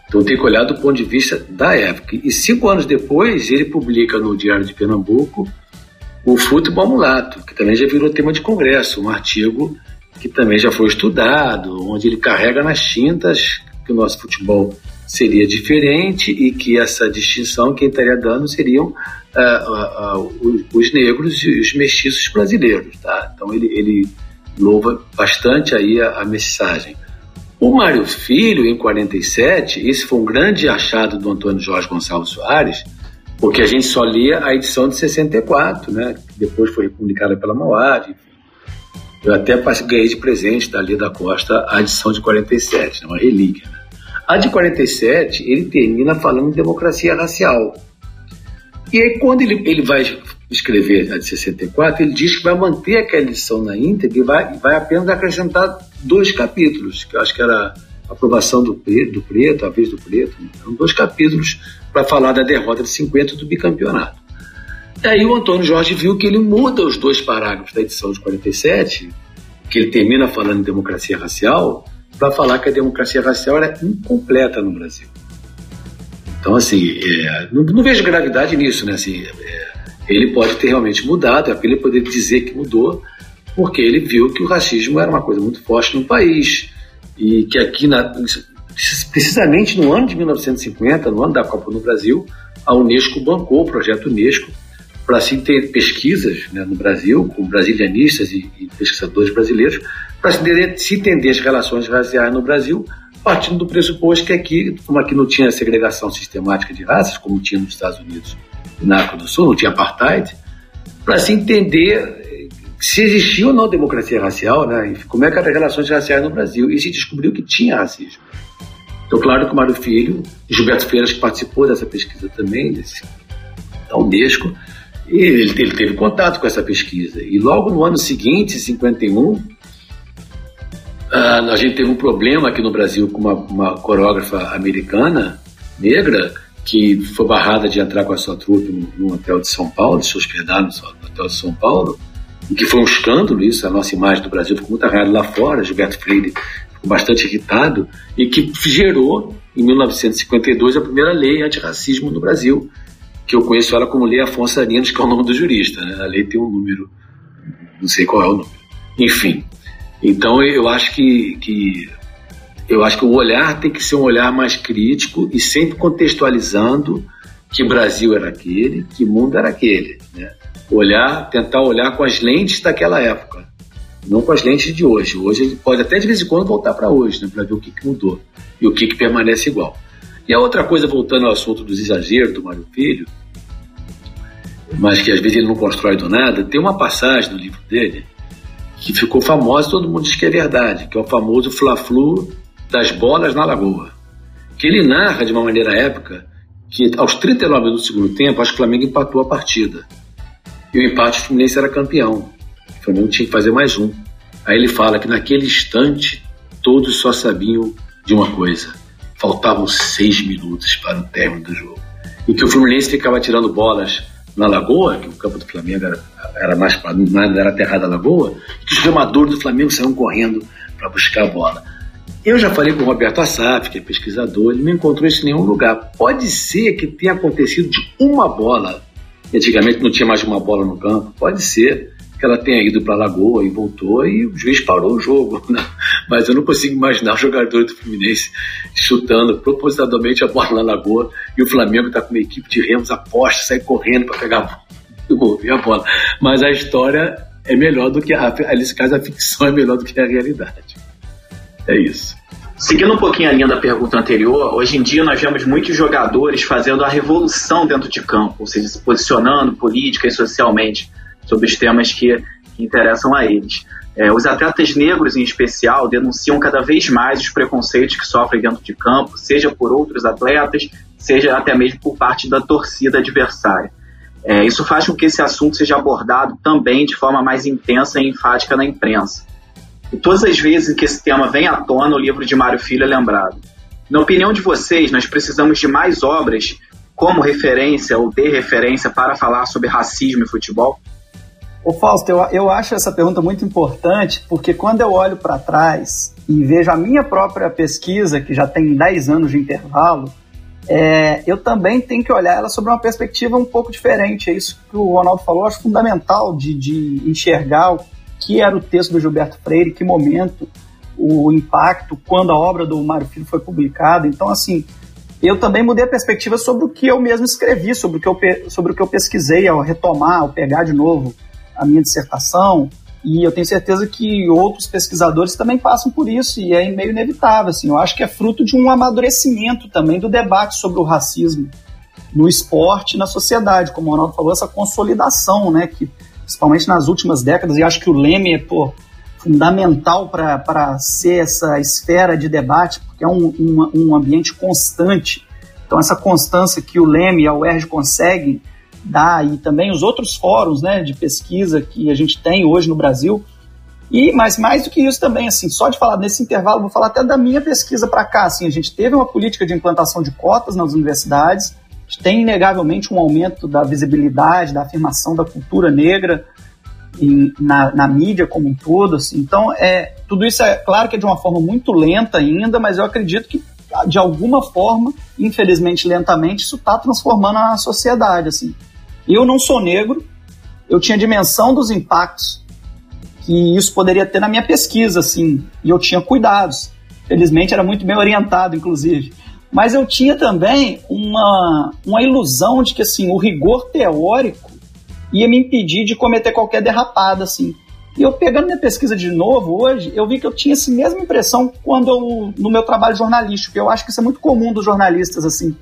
Então tem que olhar do ponto de vista da época. E cinco anos depois, ele publica no Diário de Pernambuco o Futebol Mulato, que também já virou tema de congresso, um artigo que também já foi estudado, onde ele carrega nas tintas que o nosso futebol seria diferente e que essa distinção quem estaria dando seriam uh, uh, uh, os negros e os mestiços brasileiros. Tá? Então ele, ele louva bastante aí a, a mensagem. O Mário Filho, em 47, esse foi um grande achado do Antônio Jorge Gonçalves Soares, porque a gente só lia a edição de 64, né? que depois foi publicada pela Mauad. Eu até ganhei de presente da Lia da Costa a edição de 47, né? uma relíquia. Né? A de 47, ele termina falando de democracia racial. E aí, quando ele, ele vai escrever a de 64, ele diz que vai manter aquela edição na íntegra e vai, vai apenas acrescentar dois capítulos, que eu acho que era a aprovação do preto, do preto, a vez do preto, né? eram dois capítulos para falar da derrota de 50 do bicampeonato. E aí o Antônio Jorge viu que ele muda os dois parágrafos da edição de 47, que ele termina falando em democracia racial, para falar que a democracia racial era incompleta no Brasil. Então, assim, é, não, não, vejo gravidade nisso, né? Assim, é, ele pode ter realmente mudado, é ele poder dizer que mudou, porque ele viu que o racismo era uma coisa muito forte no país e que aqui, na, precisamente no ano de 1950, no ano da Copa no Brasil, a Unesco bancou o projeto Unesco para se ter pesquisas né, no Brasil, com brasilianistas e, e pesquisadores brasileiros, para se, se entender as relações raciais no Brasil, partindo do pressuposto que aqui, como aqui não tinha segregação sistemática de raças, como tinha nos Estados Unidos e na África do Sul, não tinha apartheid, para se entender se existia ou não democracia racial, né, e como é que eram as relações raciais no Brasil, e se descobriu que tinha racismo. Então, claro que o Mário Filho, Gilberto Feiras, que participou dessa pesquisa também, desse, da Unesco, ele, ele teve contato com essa pesquisa. E logo no ano seguinte, 51, a gente teve um problema aqui no Brasil com uma, uma coreógrafa americana, negra, que foi barrada de entrar com a sua trupe no, hotel de São Paulo, de se hospedar no, hotel de São Paulo, e que foi um escândalo isso, a nossa imagem do Brasil ficou muito arranhada lá fora, Gilberto Freire ficou bastante irritado, e que gerou, em 1952, a primeira lei antirracismo no Brasil, que eu conheço ela como Lei Afonso Arinos, que é o nome do jurista. Né? A lei tem um número, não sei qual é o número. Enfim, então eu acho que, que eu acho que o olhar tem que ser um olhar mais crítico e sempre contextualizando que Brasil era aquele, que mundo era aquele. Né? Olhar, tentar olhar com as lentes daquela época, não com as lentes de hoje. Hoje ele pode até de vez em quando voltar para hoje, né, para ver o que, que mudou e o que, que permanece igual. E a outra coisa, voltando ao assunto dos exageros do Mário Filho, mas que às vezes ele não constrói do nada, tem uma passagem no livro dele que ficou famosa, todo mundo diz que é verdade, que é o famoso Fla-Flu das bolas na Lagoa. Que ele narra de uma maneira épica que aos 39 minutos do segundo tempo, acho que o Flamengo empatou a partida. E o empate o Fluminense era campeão. O Flamengo tinha que fazer mais um. Aí ele fala que naquele instante todos só sabiam de uma coisa faltavam seis minutos para o término do jogo. E que o Fluminense ficava tirando bolas na Lagoa, que o campo do Flamengo era, era mais era terra da Lagoa, e os remadores do Flamengo saíam correndo para buscar a bola. Eu já falei com o Roberto Assaf, que é pesquisador, ele não encontrou isso em nenhum lugar. Pode ser que tenha acontecido de uma bola. Antigamente não tinha mais uma bola no campo. Pode ser que ela tenha ido para a Lagoa e voltou e o juiz parou o jogo. Né? Mas eu não consigo imaginar o jogador do Fluminense chutando propositadamente a bola na Lagoa e o Flamengo está com uma equipe de remos aposta, sai correndo para pegar a bola, a bola. Mas a história é melhor do que a, nesse caso a ficção é melhor do que a realidade. É isso. Seguindo um pouquinho a linha da pergunta anterior, hoje em dia nós vemos muitos jogadores fazendo a revolução dentro de campo, ou seja, se posicionando política e socialmente sobre os temas que, que interessam a eles. É, os atletas negros, em especial, denunciam cada vez mais os preconceitos que sofrem dentro de campo, seja por outros atletas, seja até mesmo por parte da torcida adversária. É, isso faz com que esse assunto seja abordado também de forma mais intensa e enfática na imprensa. E todas as vezes que esse tema vem à tona, o livro de Mário Filho é lembrado. Na opinião de vocês, nós precisamos de mais obras como referência ou de referência para falar sobre racismo e futebol? Ô Fausto, eu, eu acho essa pergunta muito importante porque quando eu olho para trás e vejo a minha própria pesquisa, que já tem 10 anos de intervalo, é, eu também tenho que olhar ela sobre uma perspectiva um pouco diferente. É isso que o Ronaldo falou, acho fundamental de, de enxergar o que era o texto do Gilberto Freire, que momento, o impacto, quando a obra do Mário Filho foi publicada. Então, assim, eu também mudei a perspectiva sobre o que eu mesmo escrevi, sobre o que eu, sobre o que eu pesquisei ao retomar, ao pegar de novo a minha dissertação, e eu tenho certeza que outros pesquisadores também passam por isso, e é meio inevitável. Assim, eu acho que é fruto de um amadurecimento também do debate sobre o racismo no esporte e na sociedade, como o Ronaldo falou, essa consolidação, né, que principalmente nas últimas décadas, e acho que o Leme é pô, fundamental para ser essa esfera de debate, porque é um, um, um ambiente constante. Então, essa constância que o Leme e a UERJ conseguem dá e também os outros fóruns né, de pesquisa que a gente tem hoje no Brasil. E mas mais do que isso também, assim, só de falar nesse intervalo, vou falar até da minha pesquisa para cá. Assim, a gente teve uma política de implantação de cotas nas universidades, a gente tem inegavelmente um aumento da visibilidade, da afirmação da cultura negra em, na, na, mídia como um todo. Assim. Então, é, tudo isso é claro que é de uma forma muito lenta ainda, mas eu acredito que de alguma forma, infelizmente lentamente, isso está transformando a sociedade. Assim. Eu não sou negro, eu tinha dimensão dos impactos que isso poderia ter na minha pesquisa, assim, e eu tinha cuidados. Felizmente era muito bem orientado, inclusive. Mas eu tinha também uma, uma ilusão de que assim, o rigor teórico ia me impedir de cometer qualquer derrapada, assim. E eu pegando minha pesquisa de novo hoje, eu vi que eu tinha essa mesma impressão quando eu, no meu trabalho jornalístico. Eu acho que isso é muito comum dos jornalistas, assim,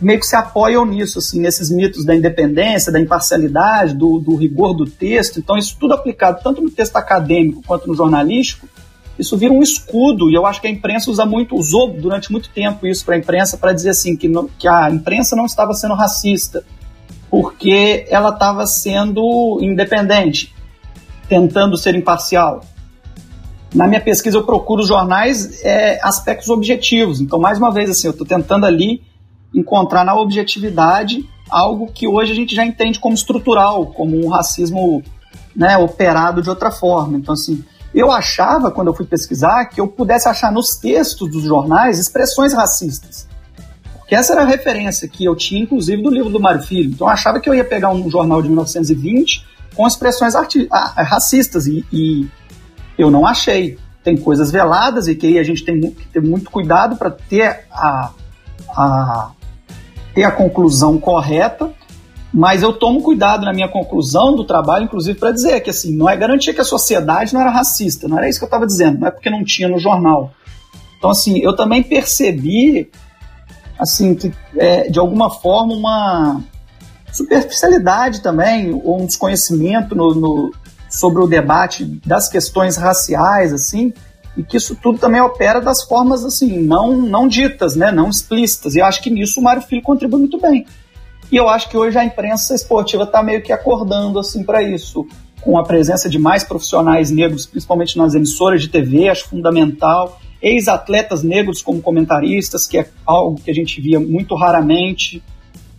meio que se apoiam nisso, assim, nesses mitos da independência, da imparcialidade, do, do rigor do texto. Então, isso tudo aplicado tanto no texto acadêmico quanto no jornalístico, isso vira um escudo, e eu acho que a imprensa usa muito, usou durante muito tempo isso para a imprensa, para dizer assim, que, que a imprensa não estava sendo racista, porque ela estava sendo independente, tentando ser imparcial. Na minha pesquisa eu procuro jornais é, aspectos objetivos, então mais uma vez assim, eu estou tentando ali encontrar na objetividade algo que hoje a gente já entende como estrutural, como um racismo né, operado de outra forma. Então assim, eu achava, quando eu fui pesquisar, que eu pudesse achar nos textos dos jornais expressões racistas. Porque essa era a referência que eu tinha, inclusive, do livro do Mário Filho. Então eu achava que eu ia pegar um jornal de 1920 com expressões racistas e, e eu não achei. Tem coisas veladas e que aí a gente tem que ter muito cuidado para ter a, a, ter a conclusão correta, mas eu tomo cuidado na minha conclusão do trabalho, inclusive, para dizer que assim, não é garantia que a sociedade não era racista, não era isso que eu estava dizendo, não é porque não tinha no jornal. Então, assim, eu também percebi, assim, que, é, de alguma forma, uma superficialidade também, ou um desconhecimento no, no, sobre o debate das questões raciais, assim, e que isso tudo também opera das formas, assim, não, não ditas, né, não explícitas. E eu acho que nisso o Mário Filho contribui muito bem. E eu acho que hoje a imprensa esportiva está meio que acordando assim para isso, com a presença de mais profissionais negros, principalmente nas emissoras de TV, acho fundamental. Ex-atletas negros como comentaristas, que é algo que a gente via muito raramente.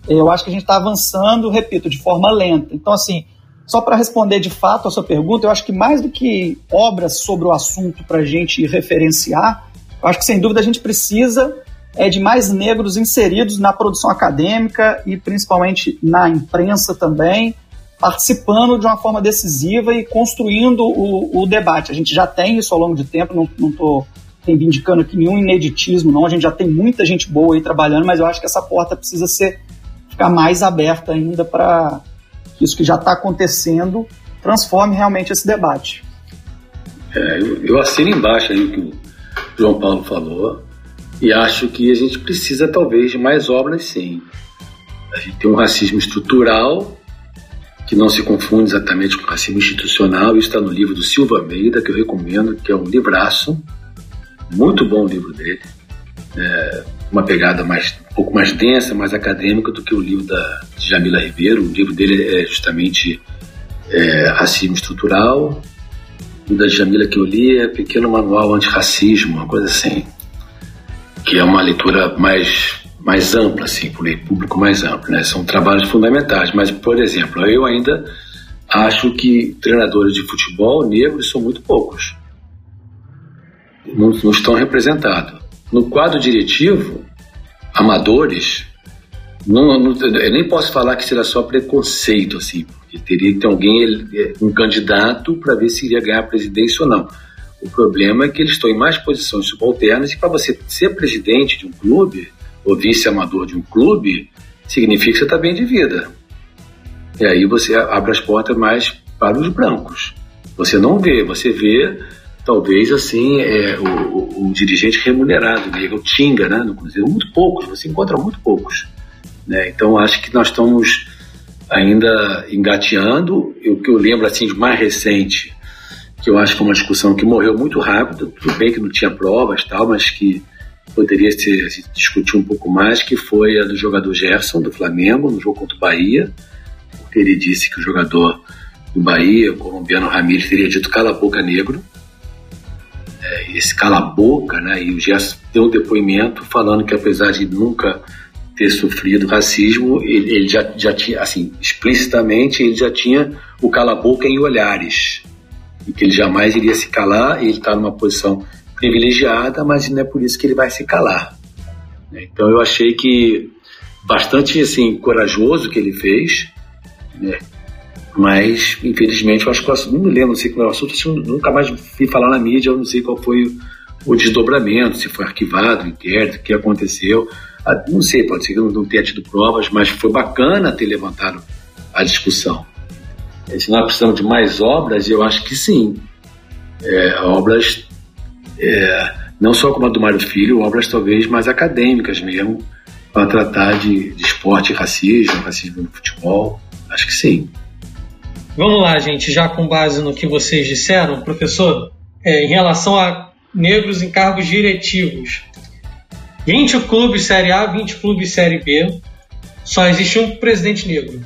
Eu acho que a gente está avançando, repito, de forma lenta. Então, assim, só para responder de fato a sua pergunta, eu acho que mais do que obras sobre o assunto para a gente referenciar, eu acho que sem dúvida a gente precisa é de mais negros inseridos na produção acadêmica e principalmente na imprensa também, participando de uma forma decisiva e construindo o, o debate. A gente já tem isso ao longo de tempo, não estou reivindicando aqui nenhum ineditismo, não. A gente já tem muita gente boa aí trabalhando, mas eu acho que essa porta precisa ser ficar mais aberta ainda para isso que já está acontecendo transforme realmente esse debate. É, eu, eu assino embaixo aí o que o João Paulo falou. E acho que a gente precisa, talvez, de mais obras, sim. A gente tem um racismo estrutural, que não se confunde exatamente com racismo institucional. Isso está no livro do Silva Almeida, que eu recomendo, que é um livraço. Muito bom o livro dele. É uma pegada mais, um pouco mais densa, mais acadêmica do que o livro da Jamila Ribeiro. O livro dele é justamente é, Racismo Estrutural. O da Jamila que eu li é Pequeno Manual Antirracismo, uma coisa assim que é uma leitura mais, mais ampla, assim, por público mais amplo, né? São trabalhos fundamentais, mas, por exemplo, eu ainda acho que treinadores de futebol negros são muito poucos. Não, não estão representados. No quadro diretivo, amadores, não, não, eu nem posso falar que será só preconceito, assim, porque teria que ter alguém, um candidato, para ver se iria ganhar a presidência ou não. O problema é que eles estão em mais posições subalternas e para você ser presidente de um clube ou vice-amador de um clube, significa que você está bem de vida. E aí você abre as portas mais para os brancos. Você não vê, você vê talvez assim é, o, o, o, dirigente remunerado, né? o Tinga, né, no Cruzeiro, muito poucos, você encontra muito poucos. Né? Então acho que nós estamos ainda engateando. O que eu lembro assim de mais recente que eu acho que é uma discussão que morreu muito rápido, tudo bem que não tinha provas tal, mas que poderia se, se discutir um pouco mais, que foi a do jogador Gerson, do Flamengo, no jogo contra o Bahia, porque ele disse que o jogador do Bahia, o colombiano Ramírez, teria dito cala a boca negro, é, esse cala a boca, né, e o Gerson deu depoimento falando que apesar de nunca ter sofrido racismo, ele, ele já, já tinha, assim, explicitamente, ele já tinha o cala a boca em olhares, e que ele jamais iria se calar, ele está numa posição privilegiada, mas não é por isso que ele vai se calar. Então eu achei que bastante assim corajoso que ele fez, né? Mas infelizmente eu acho que assunto, não me lembro, não sei qual é o assunto, assim, nunca mais vi falar na mídia, eu não sei qual foi o desdobramento, se foi arquivado o inquérito, o que aconteceu, ah, não sei, pode ser que eu não tenha tido provas, mas foi bacana ter levantado a discussão. se nós precisamos de mais obras, eu acho que sim. É, obras, é, não só como a do Mário Filho, obras talvez mais acadêmicas mesmo, para tratar de, de esporte e racismo, racismo no futebol. Acho que sim. Vamos lá, gente, já com base no que vocês disseram, professor, é, em relação a negros em cargos diretivos. 20 clubes Série A, 20 clubes Série B, só existe um presidente negro.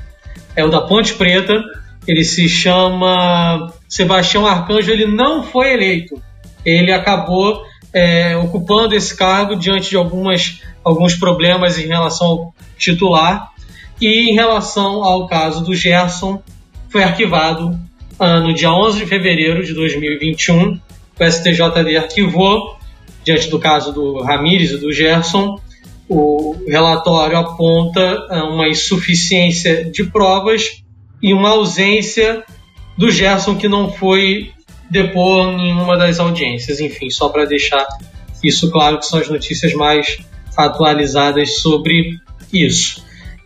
É o da Ponte Preta, ele se chama Sebastião Arcanjo, ele não foi eleito. Ele acabou é, ocupando esse cargo diante de algumas, alguns problemas em relação ao titular. E em relação ao caso do Gerson, foi arquivado ah, no dia 11 de fevereiro de 2021. O STJD arquivou, diante do caso do Ramírez e do Gerson. O relatório aponta ah, uma insuficiência de provas e uma ausência do Gerson que não foi depor em uma das audiências. Enfim, só para deixar isso claro, que são as notícias mais atualizadas sobre isso.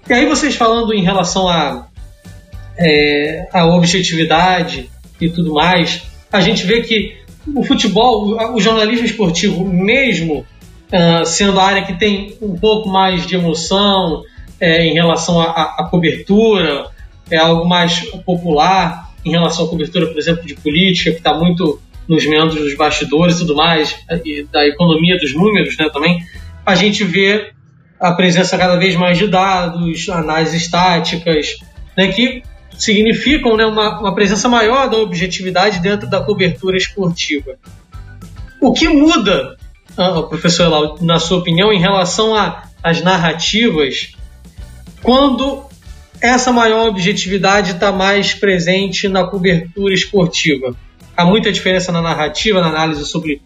E aí vocês falando em relação a, é, a objetividade e tudo mais, a gente vê que o futebol, o jornalismo esportivo, mesmo uh, sendo a área que tem um pouco mais de emoção é, em relação à cobertura, é algo mais popular em relação à cobertura, por exemplo, de política, que está muito nos meandros dos bastidores e tudo mais, e da economia dos números né, também, a gente vê a presença cada vez mais de dados, análises estáticas, né, que significam né, uma, uma presença maior da objetividade dentro da cobertura esportiva. O que muda, uh, professor Elau, na sua opinião, em relação às narrativas, quando essa maior objetividade está mais presente na cobertura esportiva. Há muita diferença na narrativa, na análise sobre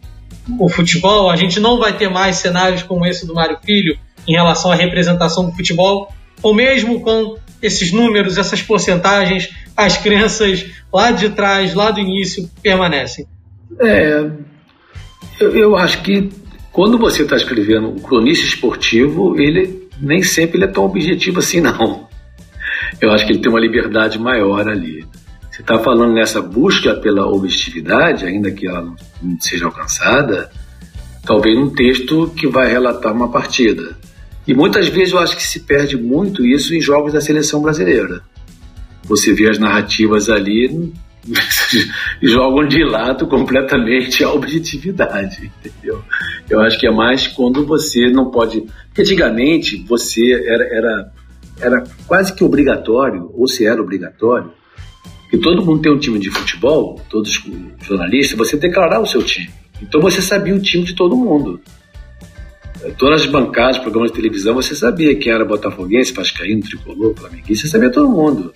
o futebol. A gente não vai ter mais cenários como esse do Mário Filho em relação à representação do futebol, ou mesmo com esses números, essas porcentagens, as crenças lá de trás, lá do início, permanecem. É, eu, eu acho que quando você está escrevendo um cronista esportivo, ele nem sempre ele é tão objetivo assim, não eu acho que ele tem uma liberdade maior ali. Você está falando nessa busca pela objetividade, ainda que ela não seja alcançada, talvez um texto que vai relatar uma partida. E muitas vezes eu acho que se perde muito isso em jogos da seleção brasileira. Você vê as narrativas ali jogam de lado completamente a objetividade, entendeu? Eu acho que é mais quando você não pode. Porque antigamente você era, era era quase que obrigatório, ou se era obrigatório, que todo mundo tem um time de futebol, todos os jornalistas, você declarar o seu time. Então você sabia o time de todo mundo. Todas as bancadas, programas de televisão, você sabia quem era botafoguense, vascaíno, tricolor, flamenguista, você sabia todo mundo.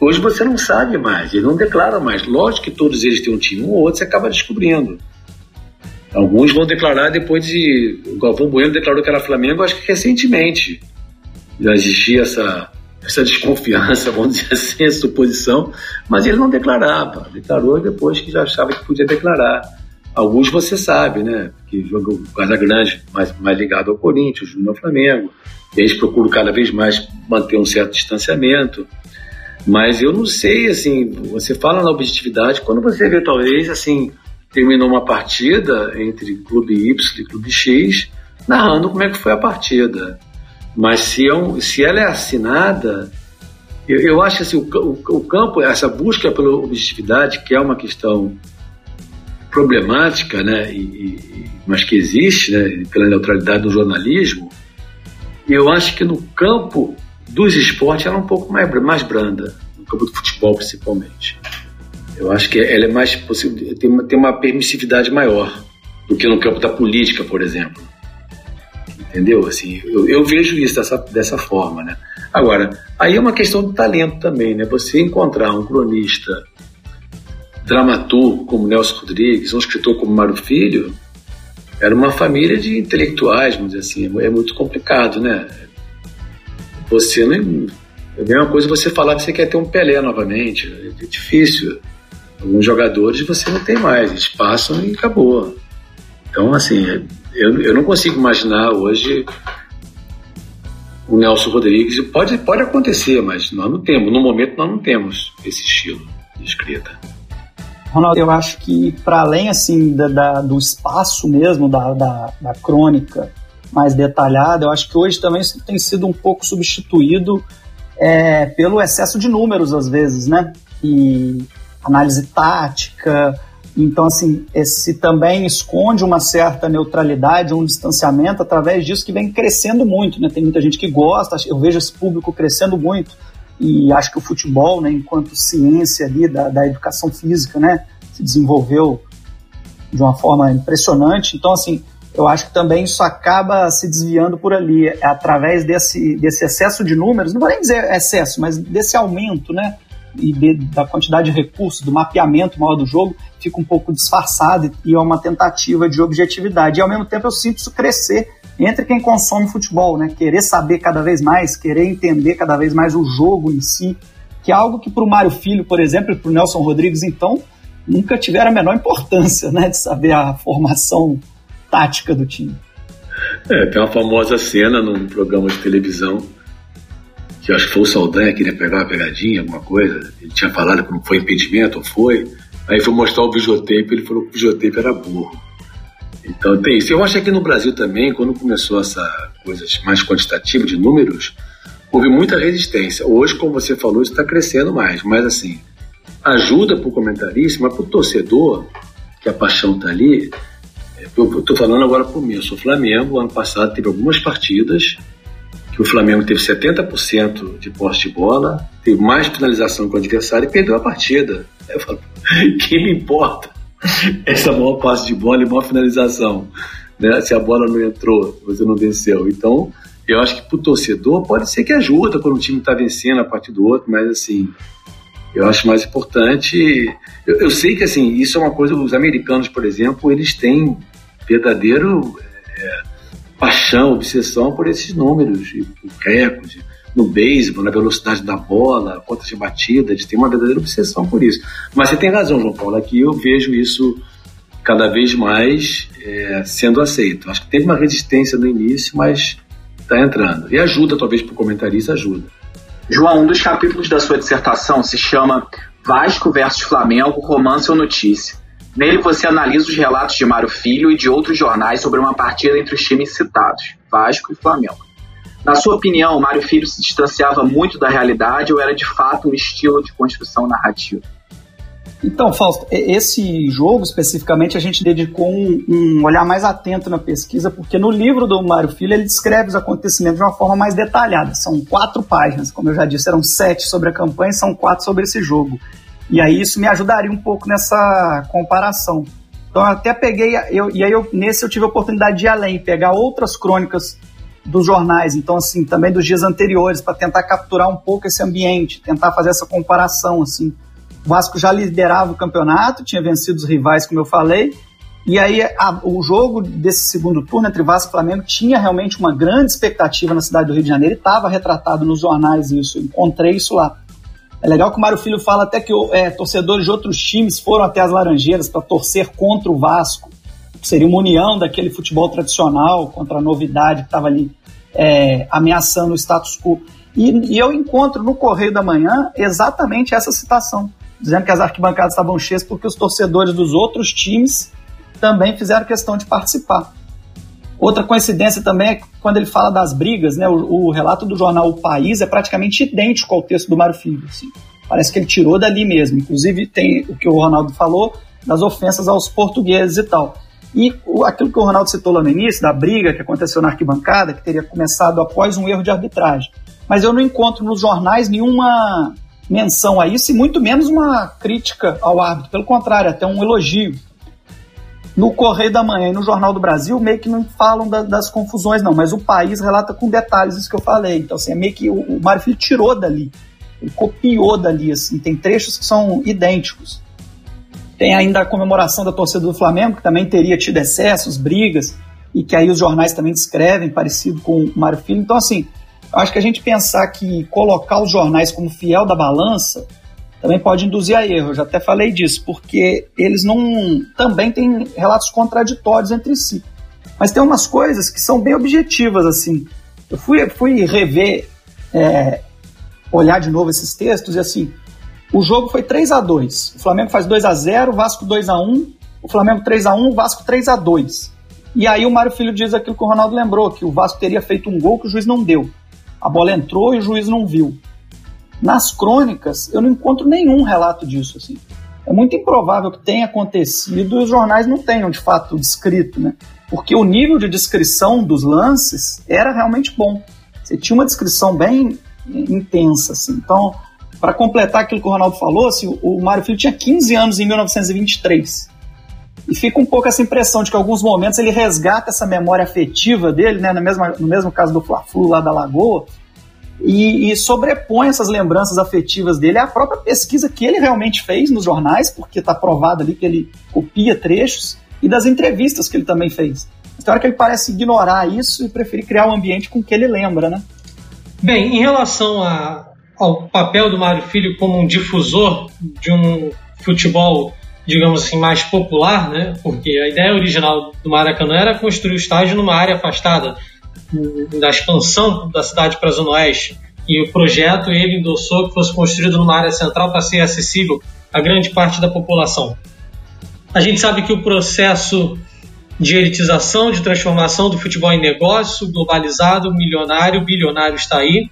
Hoje você não sabe mais, eles não declaram mais. Lógico que todos eles têm um time, um ou outro você acaba descobrindo. Alguns vão declarar depois de. O Galvão Bueno declarou que era Flamengo, acho que recentemente já existia essa, essa desconfiança, vamos dizer assim, essa suposição, mas ele não declarava. Declarou depois que já achava que podia declarar. Alguns você sabe, né? Que jogou o Casagrande mais, mais ligado ao Corinthians, o Júnior ao Flamengo. Eles procuram cada vez mais manter um certo distanciamento. Mas eu não sei, assim, você fala na objetividade, quando você vê, talvez, assim, terminou uma partida entre Clube Y e Clube X, narrando como é que foi a partida. Mas se, é um, se ela é assinada, eu, eu acho assim, o, o, o, campo, essa busca pela objetividade, que é uma questão problemática, né, e, e, mas que existe, né, pela neutralidade do jornalismo, eu acho que no campo dos esportes ela é um pouco mais, mais branda, no campo do futebol principalmente. Eu acho que ela é mais possível, tem uma, tem uma permissividade maior do que no campo da política, por exemplo entendeu? Assim, eu, eu, vejo isso dessa, dessa forma, né? Agora, aí é uma questão de talento também, né? Você encontrar um cronista, dramaturgo como Nelson Rodrigues, um escritor como Mário Filho, era uma família de intelectuais, vamos dizer assim, é muito complicado, né? Você não... É a mesma coisa você falar que você quer ter um Pelé novamente, é difícil. Alguns jogadores você não tem mais, eles passam e acabou. Então, assim, eu, eu não consigo imaginar hoje o Nelson Rodrigues. Pode, pode acontecer, mas nós não temos. No momento, nós não temos esse estilo de escrita. Ronaldo, eu acho que para além assim da, da, do espaço mesmo da, da, da, crônica mais detalhada, eu acho que hoje também isso tem sido um pouco substituído é, pelo excesso de números às vezes, né? E análise tática. Então, assim, esse também esconde uma certa neutralidade, um distanciamento através disso que vem crescendo muito, né? Tem muita gente que gosta, eu vejo esse público crescendo muito e acho que o futebol, né, enquanto ciência ali da, da educação física, né, se desenvolveu de uma forma impressionante. Então, assim, eu acho que também isso acaba se desviando por ali, é através desse, desse excesso de números, não vou nem dizer excesso, mas desse aumento, né, e de, da quantidade de recursos, do mapeamento maior do jogo, fica um pouco disfarçado e é uma tentativa de objetividade. E ao mesmo tempo eu sinto isso crescer entre quem consome futebol, né? Querer saber cada vez mais, querer entender cada vez mais o jogo em si, que é algo que para o Mário Filho, por exemplo, e para o Nelson Rodrigues, então, nunca tiveram a menor importância, né? De saber a formação tática do time. É, tem uma famosa cena num programa de televisão que acho que foi o Saldanha que queria pegar uma pegadinha, alguma coisa. Ele tinha falado que não foi impedimento, ou foi. Aí foi mostrar o videotape, ele falou que o videotape era burro. Então tem isso. Eu acho que aqui no Brasil também, quando começou essa coisa mais quantitativa de números, houve muita resistência. Hoje, como você falou, isso está crescendo mais. Mas assim, ajuda para o comentarista, mas para o torcedor, que a paixão está ali. É, eu estou falando agora por mim, eu sou Flamengo. Ano passado teve algumas partidas que o Flamengo teve 70% de posse de bola, teve mais finalização que o adversário e perdeu a partida. Eu falo, quem me importa? essa maior passe de bola e maior finalização. Né? Se a bola não entrou, você não venceu. Então, eu acho que para o torcedor pode ser que ajuda quando o time está vencendo a partir do outro, mas assim, eu acho mais importante. Eu, eu, sei que assim, isso é uma coisa. Os americanos, por exemplo, eles têm verdadeiro é, paixão, obsessão por esses números, e, recordes no beisebol, na velocidade da bola, contas de batida, eles têm uma verdadeira obsessão por isso. Mas você tem razão, João Paulo, aqui eu vejo isso cada vez mais é, sendo aceito. Acho que teve uma resistência no início, mas está entrando. E ajuda, talvez, para o comentarista, ajuda. João, um dos capítulos da sua dissertação se chama Vasco versus Flamengo, Romance ou Notícia. Nele você analisa os relatos de Mário Filho e de outros jornais sobre uma partida entre os times citados, Vasco e Flamengo. Na sua opinião, Mário Filho se distanciava muito da realidade ou era de fato um estilo de construção narrativa? Então, Fausto, esse jogo especificamente a gente dedicou um, um, olhar mais atento na pesquisa, porque no livro do Mário Filho ele descreve os acontecimentos de uma forma mais detalhada. São quatro páginas, como eu já disse, eram sete sobre a campanha e são quatro sobre esse jogo. E aí isso me ajudaria um pouco nessa comparação. Então eu até peguei, eu, e aí eu, nesse eu tive a oportunidade de ir além, pegar outras crônicas dos jornais, então assim, também dos dias anteriores, para tentar capturar um pouco esse ambiente, tentar fazer essa comparação, assim. O Vasco já liderava o campeonato, tinha vencido os rivais, como eu falei, e aí a, o jogo desse segundo turno entre Vasco e Flamengo tinha realmente uma grande expectativa na cidade do Rio de Janeiro, estava retratado nos jornais isso, eu encontrei isso lá. É legal que o Mário Filho fala até que é, torcedores de outros times foram até as Laranjeiras para torcer contra o Vasco. Seria uma união daquele futebol tradicional contra a novidade que estava ali é, ameaçando o status quo. E, e, eu encontro no Correio da Manhã exatamente essa citação, dizendo que as arquibancadas estavam cheias porque os torcedores dos outros times também fizeram questão de participar. Outra coincidência também é quando ele fala das brigas, né, o, o, relato do jornal O País é praticamente idêntico ao texto do Mário Filho. Assim. Parece que ele tirou dali mesmo. Inclusive tem o que o Ronaldo falou das ofensas aos portugueses e tal. E aquilo que o Ronaldo citou lá no início, da briga que aconteceu na arquibancada, que teria começado após um erro de arbitragem. Mas eu não encontro nos jornais nenhuma menção a isso e muito menos uma crítica ao árbitro. Pelo contrário, até um elogio. No Correio da Manhã e no Jornal do Brasil, meio que não falam da, das confusões, não, mas o país relata com detalhes isso que eu falei. Então, assim, é meio que o, o Mário Filho tirou dali, ele copiou dali, assim, tem trechos que são idênticos. Tem ainda a comemoração da torcida do Flamengo, que também teria tido excessos, brigas, e que aí os jornais também descrevem, parecido com o Mário Filho. Então, assim, acho que a gente pensar que colocar os jornais como fiel da balança também pode induzir a erro. Eu já até falei disso, porque eles não também têm relatos contraditórios entre si. Mas tem umas coisas que são bem objetivas, assim. Eu fui, fui rever, é, olhar de novo esses textos e assim, o jogo foi 3 a 2 O Flamengo faz 2 a 0 o Vasco 2 a 1 o Flamengo 3 a 1 o Vasco 3 a 2 E aí o Mário Filho diz aquilo que o Ronaldo lembrou, que o Vasco teria feito um gol que o juiz não deu. A bola entrou e o juiz não viu. Nas crônicas, eu não encontro nenhum relato disso. Assim. É muito improvável que tenha acontecido e os jornais não tenham, de fato, descrito, né? Porque o nível de descrição dos lances era realmente bom. Você tinha uma descrição bem intensa, assim. Então, para completar aquilo que o Ronaldo falou, assim, o Mário Filho tinha 15 anos em 1923. E fica um pouco essa impressão de que em alguns momentos ele resgata essa memória afetiva dele, né, no, mesmo, no mesmo caso do Fla-Flu lá da Lagoa, e, e, sobrepõe essas lembranças afetivas dele à própria pesquisa que ele realmente fez nos jornais, porque está provado ali que ele copia trechos, e das entrevistas que ele também fez. Então é que ele parece ignorar isso e preferir criar um ambiente com que ele lembra, né? Bem, em relação a, ao papel do Mário Filho como um difusor de um futebol, digamos assim, mais popular, né? Porque a ideia original do Maracanã era construir o estádio numa área afastada da expansão da cidade para a Zona Oeste. E o projeto ele endossou que fosse construído numa área central para ser acessível a grande parte da população. A gente sabe que o processo de elitização, de transformação do futebol em negócio, globalizado, milionário, bilionário está aí.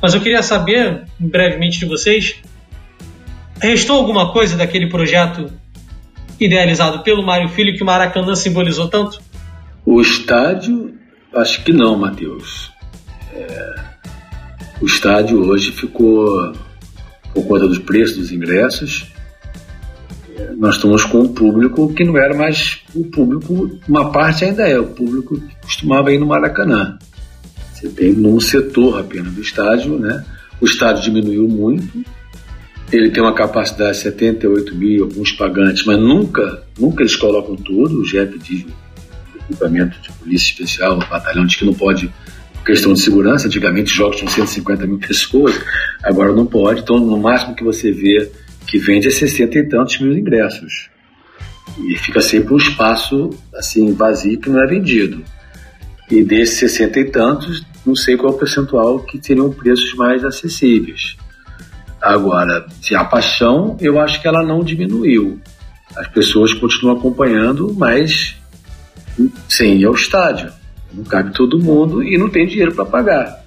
Mas eu queria saber, brevemente, de vocês, restou alguma coisa daquele projeto idealizado pelo Mário Filho que o Maracanã simbolizou tanto? O estádio Acho que não, Matheus. É, o estádio hoje ficou, por conta dos preços dos ingressos, é, nós estamos com um público que não era mais o público, uma parte ainda é, o público que costumava ir no Maracanã. Você tem num setor apenas do estádio, né? O estádio diminuiu muito, ele tem uma capacidade de 78 mil, alguns pagantes, mas nunca, nunca eles colocam tudo, o JEP diz equipamento de polícia especial, batalhão de que não pode, questão de segurança, antigamente jogos tinham 150 mil pessoas, agora não pode, então no máximo que você vê que vende é 60 e tantos mil ingressos. E fica sempre um espaço assim vazio que não é vendido. E desses 60 e tantos, não sei qual é o percentual que teriam preços mais acessíveis. Agora, se a paixão, eu acho que ela não diminuiu. As pessoas continuam acompanhando, mas sem ir ao estádio. Não cabe todo mundo e não tem dinheiro para pagar.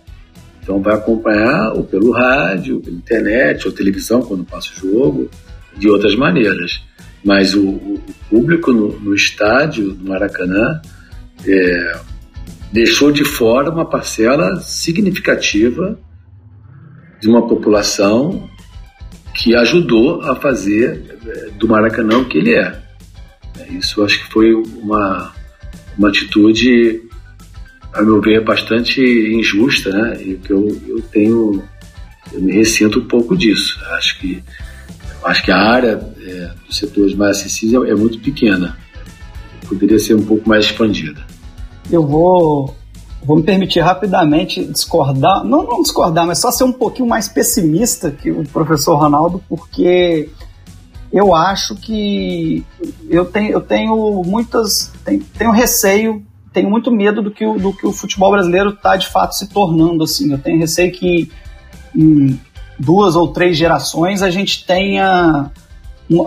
Então vai acompanhar ou pelo rádio, pela internet, ou televisão quando passa o jogo, de outras maneiras. Mas o, o público no, no, estádio do Maracanã é, deixou de fora uma parcela significativa de uma população que ajudou a fazer é, do Maracanã o que ele é. Isso acho que foi uma, uma atitude, a meu ver, bastante injusta, né? E que eu, eu tenho, eu me ressinto um pouco disso. Acho que, acho que a área é, dos setores mais acessíveis é, é muito pequena. Poderia ser um pouco mais expandida. Eu vou vou me permitir rapidamente discordar, não, não discordar, mas só ser um pouquinho mais pessimista que o professor Ronaldo, porque eu acho que eu tenho, eu tenho muitas. Tenho, tenho receio, tenho muito medo do que o, do que o futebol brasileiro está de fato se tornando. Assim. Eu tenho receio que em duas ou três gerações a gente tenha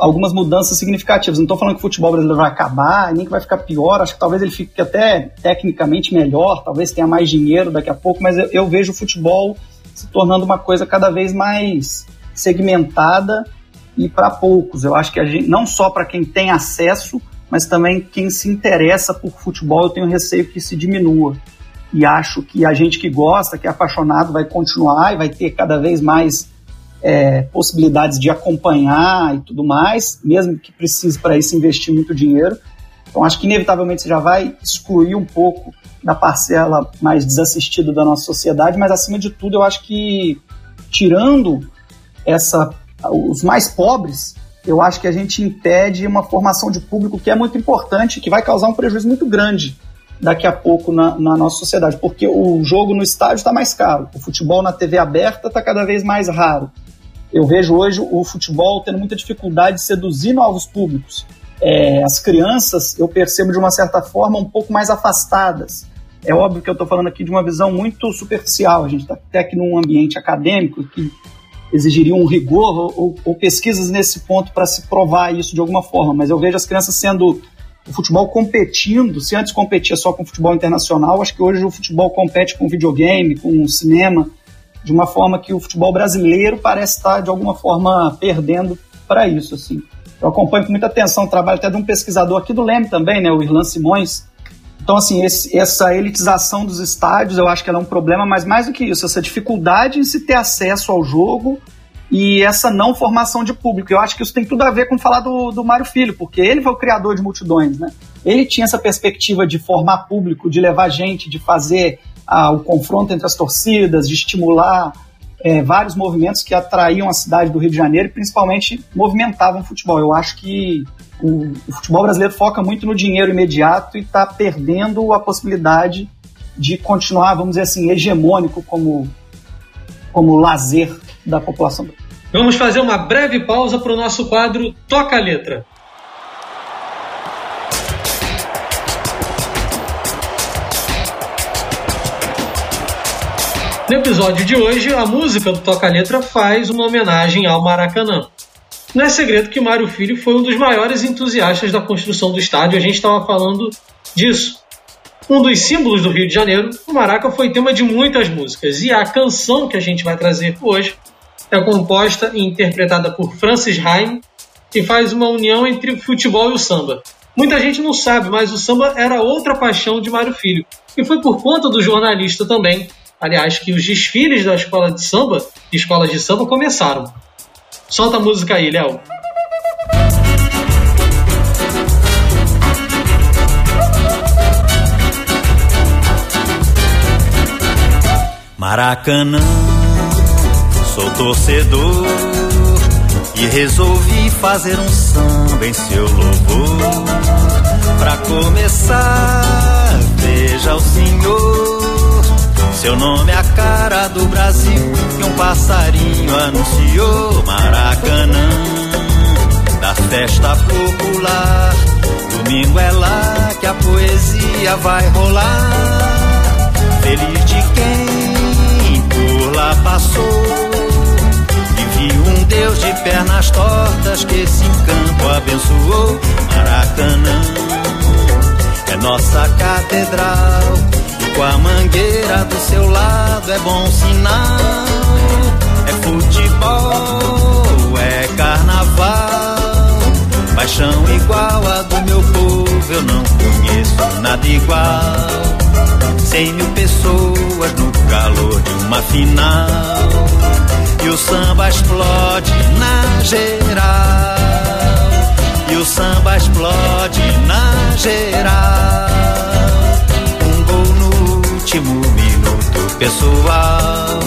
algumas mudanças significativas. Não estou falando que o futebol brasileiro vai acabar, nem que vai ficar pior. Acho que talvez ele fique até tecnicamente melhor, talvez tenha mais dinheiro daqui a pouco, mas eu, eu vejo o futebol se tornando uma coisa cada vez mais segmentada e para poucos. Eu acho que a gente, não só para quem tem acesso, mas também quem se interessa por futebol, eu tenho receio que se diminua. E acho que a gente que gosta, que é apaixonado, vai continuar e vai ter cada vez mais é, possibilidades de acompanhar e tudo mais, mesmo que precise para isso investir muito dinheiro. Então acho que inevitavelmente você já vai excluir um pouco da parcela mais desassistida da nossa sociedade, mas acima de tudo eu acho que tirando essa os mais pobres, eu acho que a gente impede uma formação de público que é muito importante, que vai causar um prejuízo muito grande daqui a pouco na, na nossa sociedade, porque o jogo no estádio está mais caro, o futebol na TV aberta está cada vez mais raro. Eu vejo hoje o futebol tendo muita dificuldade de seduzir novos públicos. É, as crianças, eu percebo de uma certa forma, um pouco mais afastadas. é óbvio que eu estou falando aqui de uma visão muito superficial. A gente está até aqui num ambiente acadêmico que exigiria um rigor ou, ou pesquisas nesse ponto para se provar isso de alguma forma. Mas eu vejo as crianças sendo o futebol competindo. Se antes competia só com o futebol internacional, acho que hoje o futebol compete com videogame, com cinema, de uma forma que o futebol brasileiro parece estar de alguma forma perdendo para isso. Assim. Eu acompanho com muita atenção o trabalho até de um pesquisador aqui do Leme também, né, o Irlan Simões então, assim, esse, essa elitização dos estádios, eu acho que ela é um problema, mas mais do que isso, essa dificuldade em se ter acesso ao jogo e essa não formação de público. Eu acho que isso tem tudo a ver com falar do, do Mário Filho, porque ele foi o criador de multidões, né? Ele tinha essa perspectiva de formar público, de levar gente, de fazer ah, o confronto entre as torcidas, de estimular é, vários movimentos que atraíam a cidade do Rio de Janeiro e principalmente movimentavam o futebol. Eu acho que o, o futebol brasileiro foca muito no dinheiro imediato e está perdendo a possibilidade de continuar, vamos dizer assim, hegemônico como, como lazer da população. Vamos fazer uma breve pausa para o nosso quadro Toca a Letra. No episódio de hoje, a música do Toca Letra faz uma homenagem ao Maracanã. Não é segredo que Mário Filho foi um dos maiores entusiastas da construção do estádio, a gente estava falando disso. Um dos símbolos do Rio de Janeiro, o Maraca foi tema de muitas músicas, e a canção que a gente vai trazer hoje é composta e interpretada por Francis Haim, que faz uma união entre o futebol e o samba. Muita gente não sabe, mas o samba era outra paixão de Mário Filho, e foi por conta do jornalista também, aliás, que os desfiles da escola de samba, de escolas de samba, começaram. Solta a música aí, Léo. Maracanã, sou torcedor e resolvi fazer um samba em seu louvor. Pra começar, veja o senhor seu nome é a cara do Brasil que um passarinho anunciou Maracanã da festa popular. Domingo é lá que a poesia vai rolar. Feliz de quem por lá passou viu um Deus de pernas tortas que esse campo abençoou. Maracanã é nossa catedral com a mangueira do seu lado é bom sinal. É futebol, é carnaval. Paixão igual a do meu povo, eu não conheço nada igual. Cem mil pessoas no calor de uma final. E o samba explode na geral. E o samba explode na geral último minuto pessoal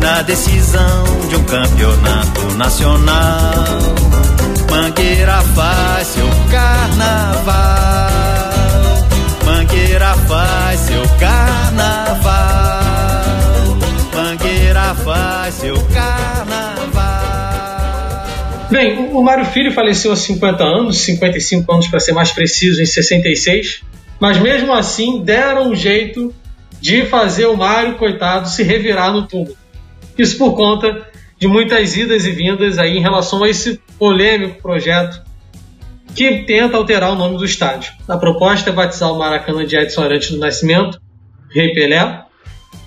na decisão de um campeonato nacional. Mangueira faz seu carnaval. Mangueira faz seu carnaval. Mangueira faz seu carnaval. Bem, o Mário Filho faleceu há 50 anos, 55 anos para ser mais preciso, em 66. Mas mesmo assim deram um jeito de fazer o Mário, coitado, se revirar no túmulo. Isso por conta de muitas idas e vindas aí em relação a esse polêmico projeto que tenta alterar o nome do estádio. A proposta é batizar o Maracanã de Edson Arantes do Nascimento, Rei Pelé.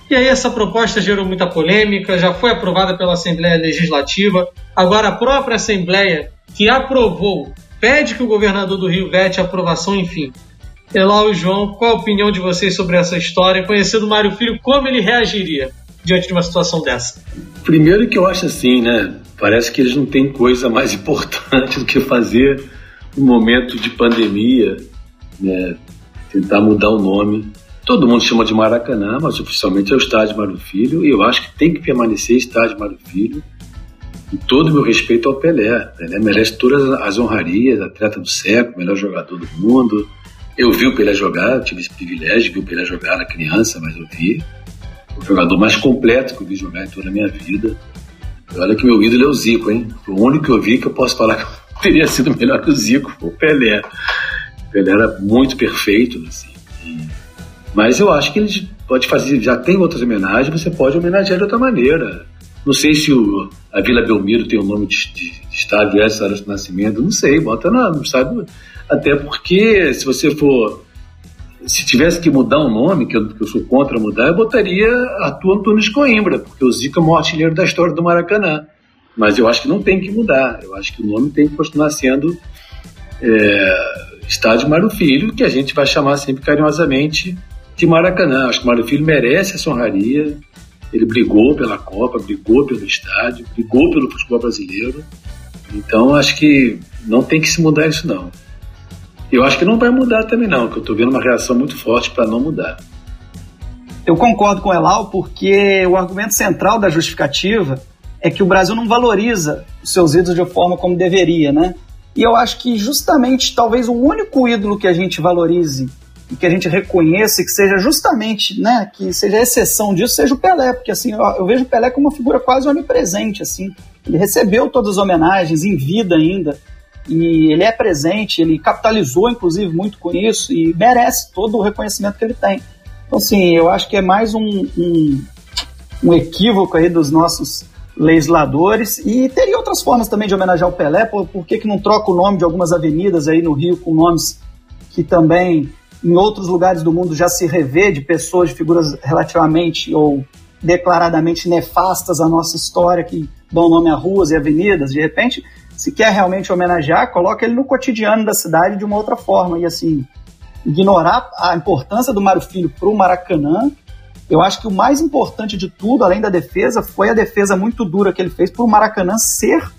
E aí essa proposta gerou muita polêmica, já foi aprovada pela Assembleia Legislativa. Agora a própria Assembleia que aprovou pede que o governador do Rio vete a aprovação, enfim. Elau e João, qual a opinião de vocês sobre essa história? Conhecendo o Mário Filho, como ele reagiria diante de uma situação dessa? Primeiro que eu acho assim, né? Parece que eles não têm coisa mais importante do que fazer no momento de pandemia, né? Tentar mudar o nome. Todo mundo chama de Maracanã, mas oficialmente é o estádio Mário Filho, e eu acho que tem que permanecer estádio Mário Filho. E todo o meu respeito ao Pelé. Pelé merece todas as honrarias, atleta do século, melhor jogador do mundo, eu vi o Pelé jogar, eu tive esse privilégio, vi o Pelé jogar na criança, mas eu vi. O jogador mais completo que eu vi jogar em toda a minha vida. Olha que meu ídolo é o Zico, hein? O único que eu vi que eu posso falar que teria sido melhor que o Zico, o Pelé. O Pelé era muito perfeito, assim. Mas eu acho que eles pode fazer, já tem outras homenagens, você pode homenagear de outra maneira. Não sei se o, a Vila Belmiro tem o nome de, de, de estádio essa do Nascimento, não sei, bota na, no. Até porque se você for se tivesse que mudar um nome, que eu, que eu, sou contra mudar, eu botaria Arthur Antunes Coimbra, porque o Zico é o maior artilheiro da história do Maracanã. Mas eu acho que não tem que mudar. Eu acho que o nome tem que continuar sendo é, Estádio Mário Filho, que a gente vai chamar sempre carinhosamente de Maracanã. Acho que o Mário Filho merece essa honraria. Ele brigou pela Copa, brigou pelo estádio, brigou pelo futebol brasileiro. Então acho que não tem que se mudar isso não. Eu acho que não vai mudar também não, que eu estou vendo uma reação muito forte para não mudar. Eu concordo com o Elal porque o argumento central da justificativa é que o Brasil não valoriza os seus ídolos de forma como deveria, né? E eu acho que justamente talvez o único ídolo que a gente valorize e que a gente reconheça que seja justamente, né, que seja exceção disso, seja o Pelé, porque assim, eu, eu vejo o Pelé como uma figura quase onipresente, assim. Ele recebeu todas as homenagens em vida ainda e ele é presente, ele capitalizou inclusive muito com isso e merece todo o reconhecimento que ele tem. Então, assim, eu acho que é mais um, um, um equívoco aí dos nossos legisladores e teria outras formas também de homenagear o Pelé, por, por que, que não troca o nome de algumas avenidas aí no Rio com nomes que também em outros lugares do mundo já se revê de pessoas, de figuras relativamente ou declaradamente nefastas à nossa história que dão nome a ruas e avenidas, de repente se quer realmente homenagear, coloca ele no cotidiano da cidade de uma outra forma. E assim, ignorar a importância do Mário Filho para o Maracanã, eu acho que o mais importante de tudo, além da defesa, foi a defesa muito dura que ele fez para o Maracanã ser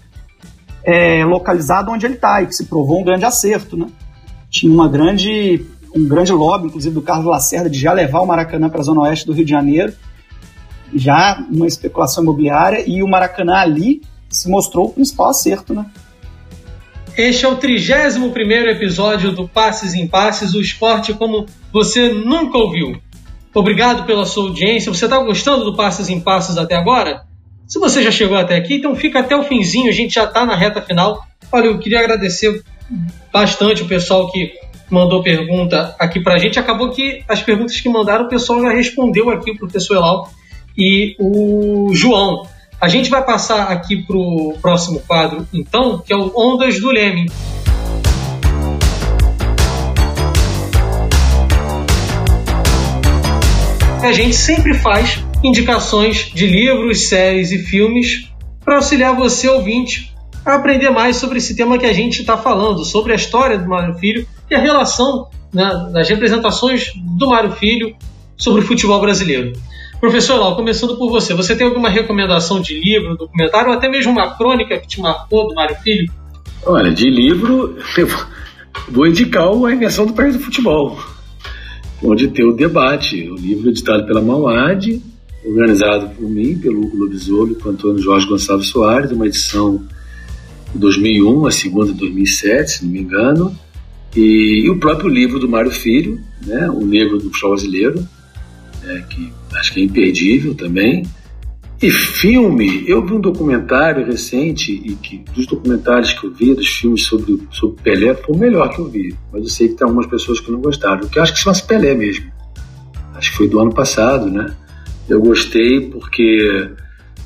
é, localizado onde ele está, e que se provou um grande acerto. Né? Tinha uma grande, um grande lobby, inclusive do Carlos Lacerda, de já levar o Maracanã para a zona oeste do Rio de Janeiro, já uma especulação imobiliária, e o Maracanã ali se mostrou o principal acerto, né? Este é o 31 episódio do Passes em Passes, o esporte como você nunca ouviu. Obrigado pela sua audiência. Você está gostando do Passes em Passes até agora? Se você já chegou até aqui, então fica até o finzinho, a gente já está na reta final. Olha, eu queria agradecer bastante o pessoal que mandou pergunta aqui para a gente. Acabou que as perguntas que mandaram o pessoal já respondeu aqui, o professor Elal e o João. A gente vai passar aqui para o próximo quadro, então, que é o Ondas do Leme. A gente sempre faz indicações de livros, séries e filmes para auxiliar você, ouvinte, a aprender mais sobre esse tema que a gente está falando, sobre a história do Mário Filho e a relação né, das representações do Mário Filho sobre o futebol brasileiro. Professor Lau, começando por você, você tem alguma recomendação de livro, documentário ou até mesmo uma crônica que te marcou do Mário Filho? Olha, de livro, eu vou indicar a invenção do país do futebol, onde tem o debate, o livro editado pela Mauad, organizado por mim, pelo Hugo Lobisolo e Antônio Jorge Gonçalves Soares, uma edição de 2001, a segunda de 2007, se não me engano, e, e o próprio livro do Mário Filho, né, O Negro do Futebol Brasileiro, né, que acho que é imperdível também. E filme, eu vi um documentário recente, e que dos documentários que eu vi, dos filmes sobre, sobre Pelé, foi o melhor que eu vi. Mas eu sei que tem algumas pessoas que não gostaram, que eu acho que chama-se Pelé mesmo. Acho que foi do ano passado, né? Eu gostei porque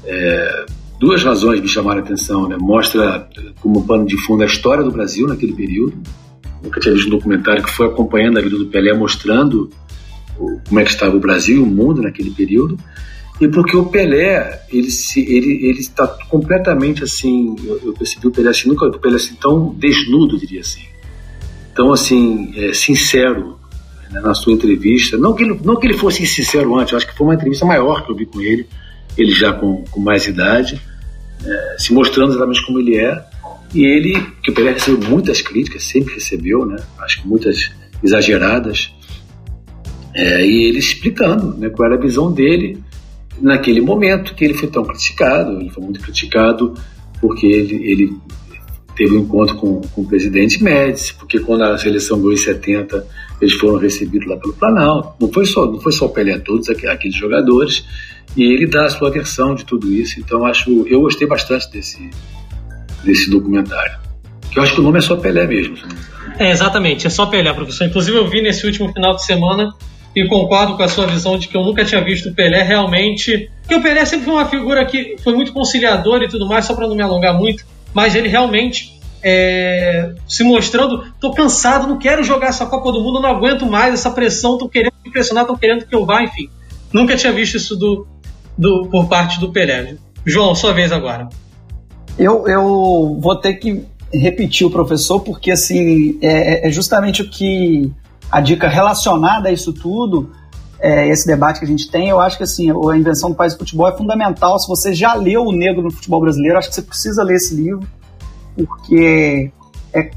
é, duas razões me chamaram a atenção, né? Mostra como pano de fundo a história do Brasil naquele período. Nunca tinha visto um documentário que foi acompanhando a vida do Pelé, mostrando como é que estava o Brasil e o mundo naquele período e porque o Pelé ele se ele ele está completamente assim eu, eu, percebi o Pelé assim nunca o Pelé assim tão desnudo diria assim tão assim é, sincero né, na sua entrevista. Não que ele não que ele fosse sincero antes acho que foi uma entrevista maior que eu vi com ele ele já com, com mais idade é, se mostrando exatamente como ele é. E ele que o Pelé recebeu muitas críticas sempre recebeu né acho que muitas exageradas é, e ele explicando né, qual era a visão dele naquele momento que ele foi tão criticado. Ele foi muito criticado porque ele, ele teve um encontro com, com o presidente Médici, porque quando a seleção ganhou em 70, eles foram recebidos lá pelo Planalto. Não foi só, não foi só o Pelé, todos aqueles jogadores. E ele dá a sua versão de tudo isso. Então acho, eu gostei bastante desse, desse documentário. Eu acho que o nome é só Pelé mesmo. É, exatamente, é só Pelé, professor. Inclusive eu vi nesse último final de semana e concordo com a sua visão de que eu nunca tinha visto o Pelé realmente. Porque o Pelé sempre foi uma figura que foi muito conciliador e tudo mais, só para não me alongar muito, mas ele realmente é, se mostrando: tô cansado, não quero jogar essa Copa do Mundo, não aguento mais essa pressão, tô querendo me impressionar, tô querendo que eu vá, enfim. Nunca tinha visto isso do, do, por parte do Pelé. João, sua vez agora. Eu, eu vou ter que repetir o professor, porque assim, é, é justamente o que a dica relacionada a isso tudo, é, esse debate que a gente tem, eu acho que assim, a invenção do país do futebol é fundamental. Se você já leu O Negro no Futebol Brasileiro, acho que você precisa ler esse livro, porque é,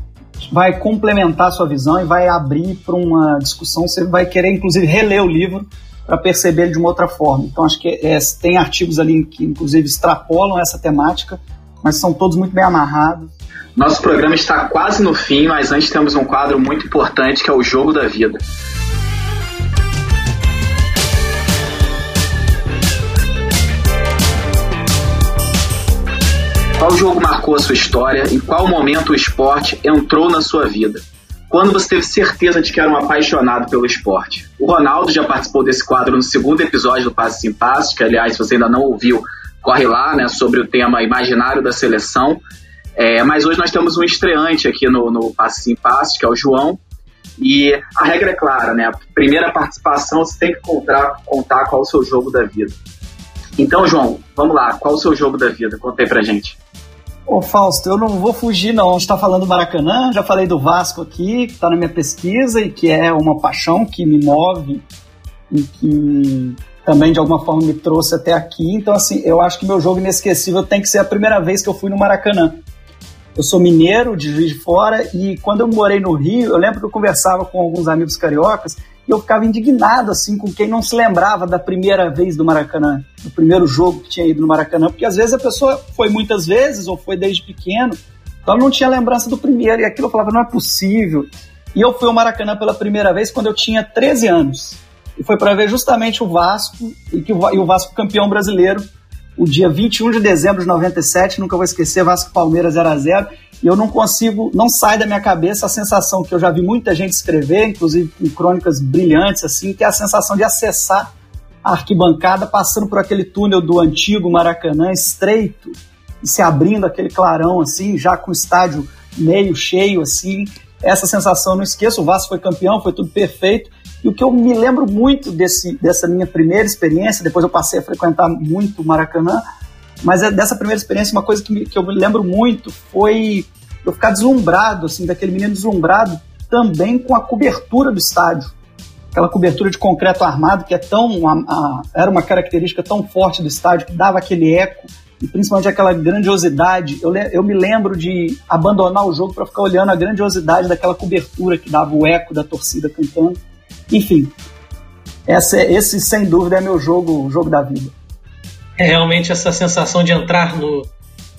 vai complementar a sua visão e vai abrir para uma discussão. Você vai querer, inclusive, reler o livro para perceber ele de uma outra forma. Então, acho que é, tem artigos ali que, inclusive, extrapolam essa temática, mas são todos muito bem amarrados. Nosso programa está quase no fim, mas antes temos um quadro muito importante que é o Jogo da Vida. Qual jogo marcou a sua história? Em qual momento o esporte entrou na sua vida? Quando você teve certeza de que era um apaixonado pelo esporte? O Ronaldo já participou desse quadro no segundo episódio do Passe em Passe, que aliás, se você ainda não ouviu, corre lá, né, sobre o tema imaginário da seleção. É, mas hoje nós temos um estreante aqui no, no Passe em Passe, que é o João. E a regra é clara, né? A primeira participação você tem que contar, contar qual é o seu jogo da vida. Então, João, vamos lá. Qual é o seu jogo da vida? Conta aí pra gente. Ô Fausto, eu não vou fugir não. A gente está falando do Maracanã, já falei do Vasco aqui, que está na minha pesquisa e que é uma paixão que me move e que também de alguma forma me trouxe até aqui. Então, assim, eu acho que meu jogo inesquecível tem que ser a primeira vez que eu fui no Maracanã. Eu sou mineiro, de Juiz de Fora, e quando eu morei no Rio, eu lembro que eu conversava com alguns amigos cariocas e eu ficava indignado assim com quem não se lembrava da primeira vez do Maracanã, do primeiro jogo que tinha ido no Maracanã, porque às vezes a pessoa foi muitas vezes ou foi desde pequeno, então não tinha lembrança do primeiro, e aquilo eu falava, não é possível. E eu fui ao Maracanã pela primeira vez quando eu tinha 13 anos. E foi para ver justamente o Vasco e, que o, e o Vasco campeão brasileiro o dia 21 de dezembro de 97, nunca vou esquecer, Vasco Palmeiras 0 a 0 e eu não consigo, não sai da minha cabeça a sensação que eu já vi muita gente escrever, inclusive com crônicas brilhantes, assim, que é a sensação de acessar a arquibancada passando por aquele túnel do antigo Maracanã estreito e se abrindo aquele clarão, assim, já com o estádio meio cheio, assim. Essa sensação não esqueço, o Vasco foi campeão, foi tudo perfeito, e o que eu me lembro muito desse, dessa minha primeira experiência, depois eu passei a frequentar muito o Maracanã, mas é dessa primeira experiência, uma coisa que, me, que eu me lembro muito foi eu ficar deslumbrado, assim, daquele menino deslumbrado também com a cobertura do estádio. Aquela cobertura de concreto armado que é tão. A, a, era uma característica tão forte do estádio, que dava aquele eco, e principalmente aquela grandiosidade. Eu, eu me lembro de abandonar o jogo para ficar olhando a grandiosidade daquela cobertura que dava o eco da torcida cantando. Enfim, essa, esse sem dúvida é meu jogo, jogo da vida. É realmente essa sensação de entrar no,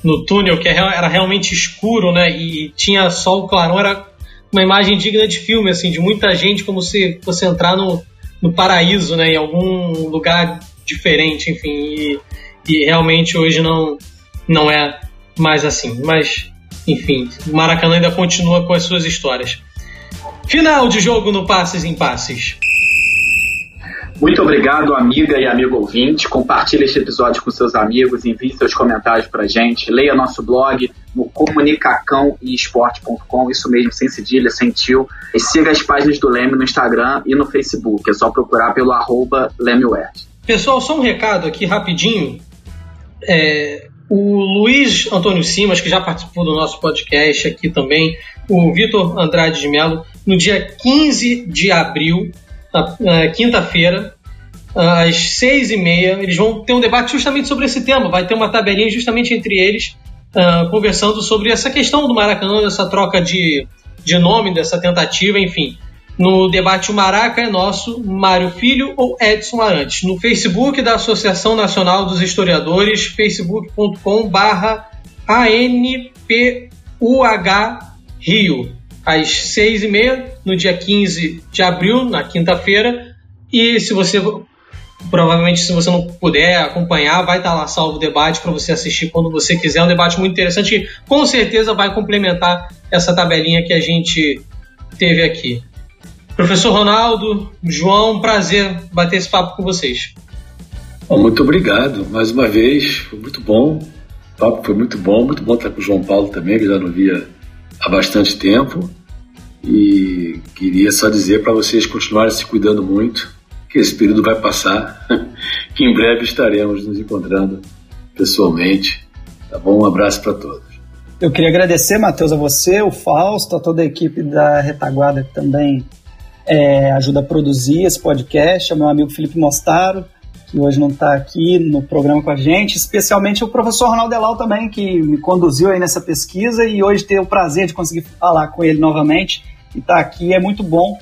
no túnel, que é era realmente escuro, né? E tinha só o clarão, era uma imagem digna de filme, assim, de muita gente, como se fosse entrar no, no paraíso, né? Em algum lugar diferente, enfim. E, e realmente hoje não, não é mais assim. Mas, enfim, o Maracanã ainda continua com as suas histórias. Final de jogo no Passes em Passes. Muito obrigado, amiga e amigo ouvinte. Compartilhe este episódio com seus amigos, envie seus comentários para gente, leia nosso blog no comunicacãoesporte.com, isso mesmo, sem cedilha, sem tio. E siga as páginas do Leme no Instagram e no Facebook, é só procurar pelo arroba Pessoal, só um recado aqui rapidinho. É, o Luiz Antônio Simas, que já participou do nosso podcast aqui também, o Vitor Andrade de Mello, no dia 15 de abril, quinta-feira, às seis e meia, eles vão ter um debate justamente sobre esse tema. Vai ter uma tabelinha justamente entre eles, uh, conversando sobre essa questão do Maracanã, dessa troca de, de nome, dessa tentativa, enfim. No debate Maraca é nosso, Mário Filho ou Edson Arantes. No Facebook da Associação Nacional dos Historiadores, facebook.com barra ANPUH Rio, às seis e meia, no dia 15 de abril, na quinta-feira. E se você, provavelmente, se você não puder acompanhar, vai estar lá salvo o debate para você assistir quando você quiser. É um debate muito interessante e com certeza vai complementar essa tabelinha que a gente teve aqui. Professor Ronaldo, João, prazer bater esse papo com vocês. muito obrigado mais uma vez, foi muito bom. O papo foi muito bom, muito bom estar com o João Paulo também, que já não via há bastante tempo. E queria só dizer para vocês continuarem se cuidando muito, que esse período vai passar, que em breve estaremos nos encontrando pessoalmente. Tá bom? Um abraço para todos. Eu queria agradecer, Matheus, a você, o Fausto, a toda a equipe da Retaguarda que também é, ajuda a produzir esse podcast, ao meu amigo Felipe Mostaro, que hoje não está aqui no programa com a gente, especialmente o professor Ronaldo Delal também, que me conduziu aí nessa pesquisa e hoje ter o prazer de conseguir falar com ele novamente e estar tá aqui é muito bom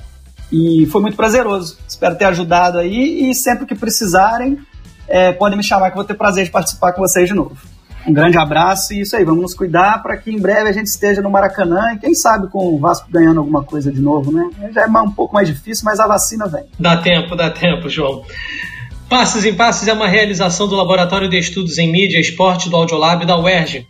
e foi muito prazeroso. Espero ter ajudado aí e sempre que precisarem, é, podem me chamar que eu vou ter prazer de participar com vocês de novo. Um grande abraço e isso aí, vamos nos cuidar para que em breve a gente esteja no Maracanã e quem sabe com o Vasco ganhando alguma coisa de novo, né? Já é um pouco mais difícil, mas a vacina vem. Dá tempo, dá tempo, João. Passes em Passes é uma realização do Laboratório de Estudos em Mídia e Esporte do Audiolab da UERJ,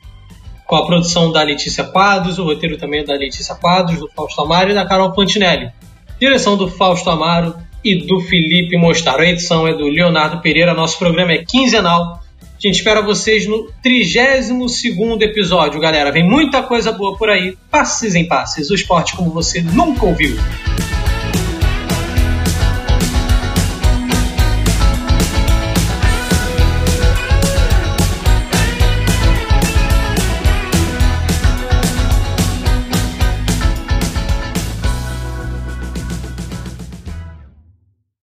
com a produção da Letícia Quadros, o roteiro também é da Letícia Quadros, do Fausto Amaro e da Carol Fantinelli. Direção do Fausto Amaro e do Felipe Mostaro. A edição é do Leonardo Pereira. Nosso programa é quinzenal a gente espera vocês no 32 episódio, galera. Vem muita coisa boa por aí. Passes em passes, o esporte como você nunca ouviu.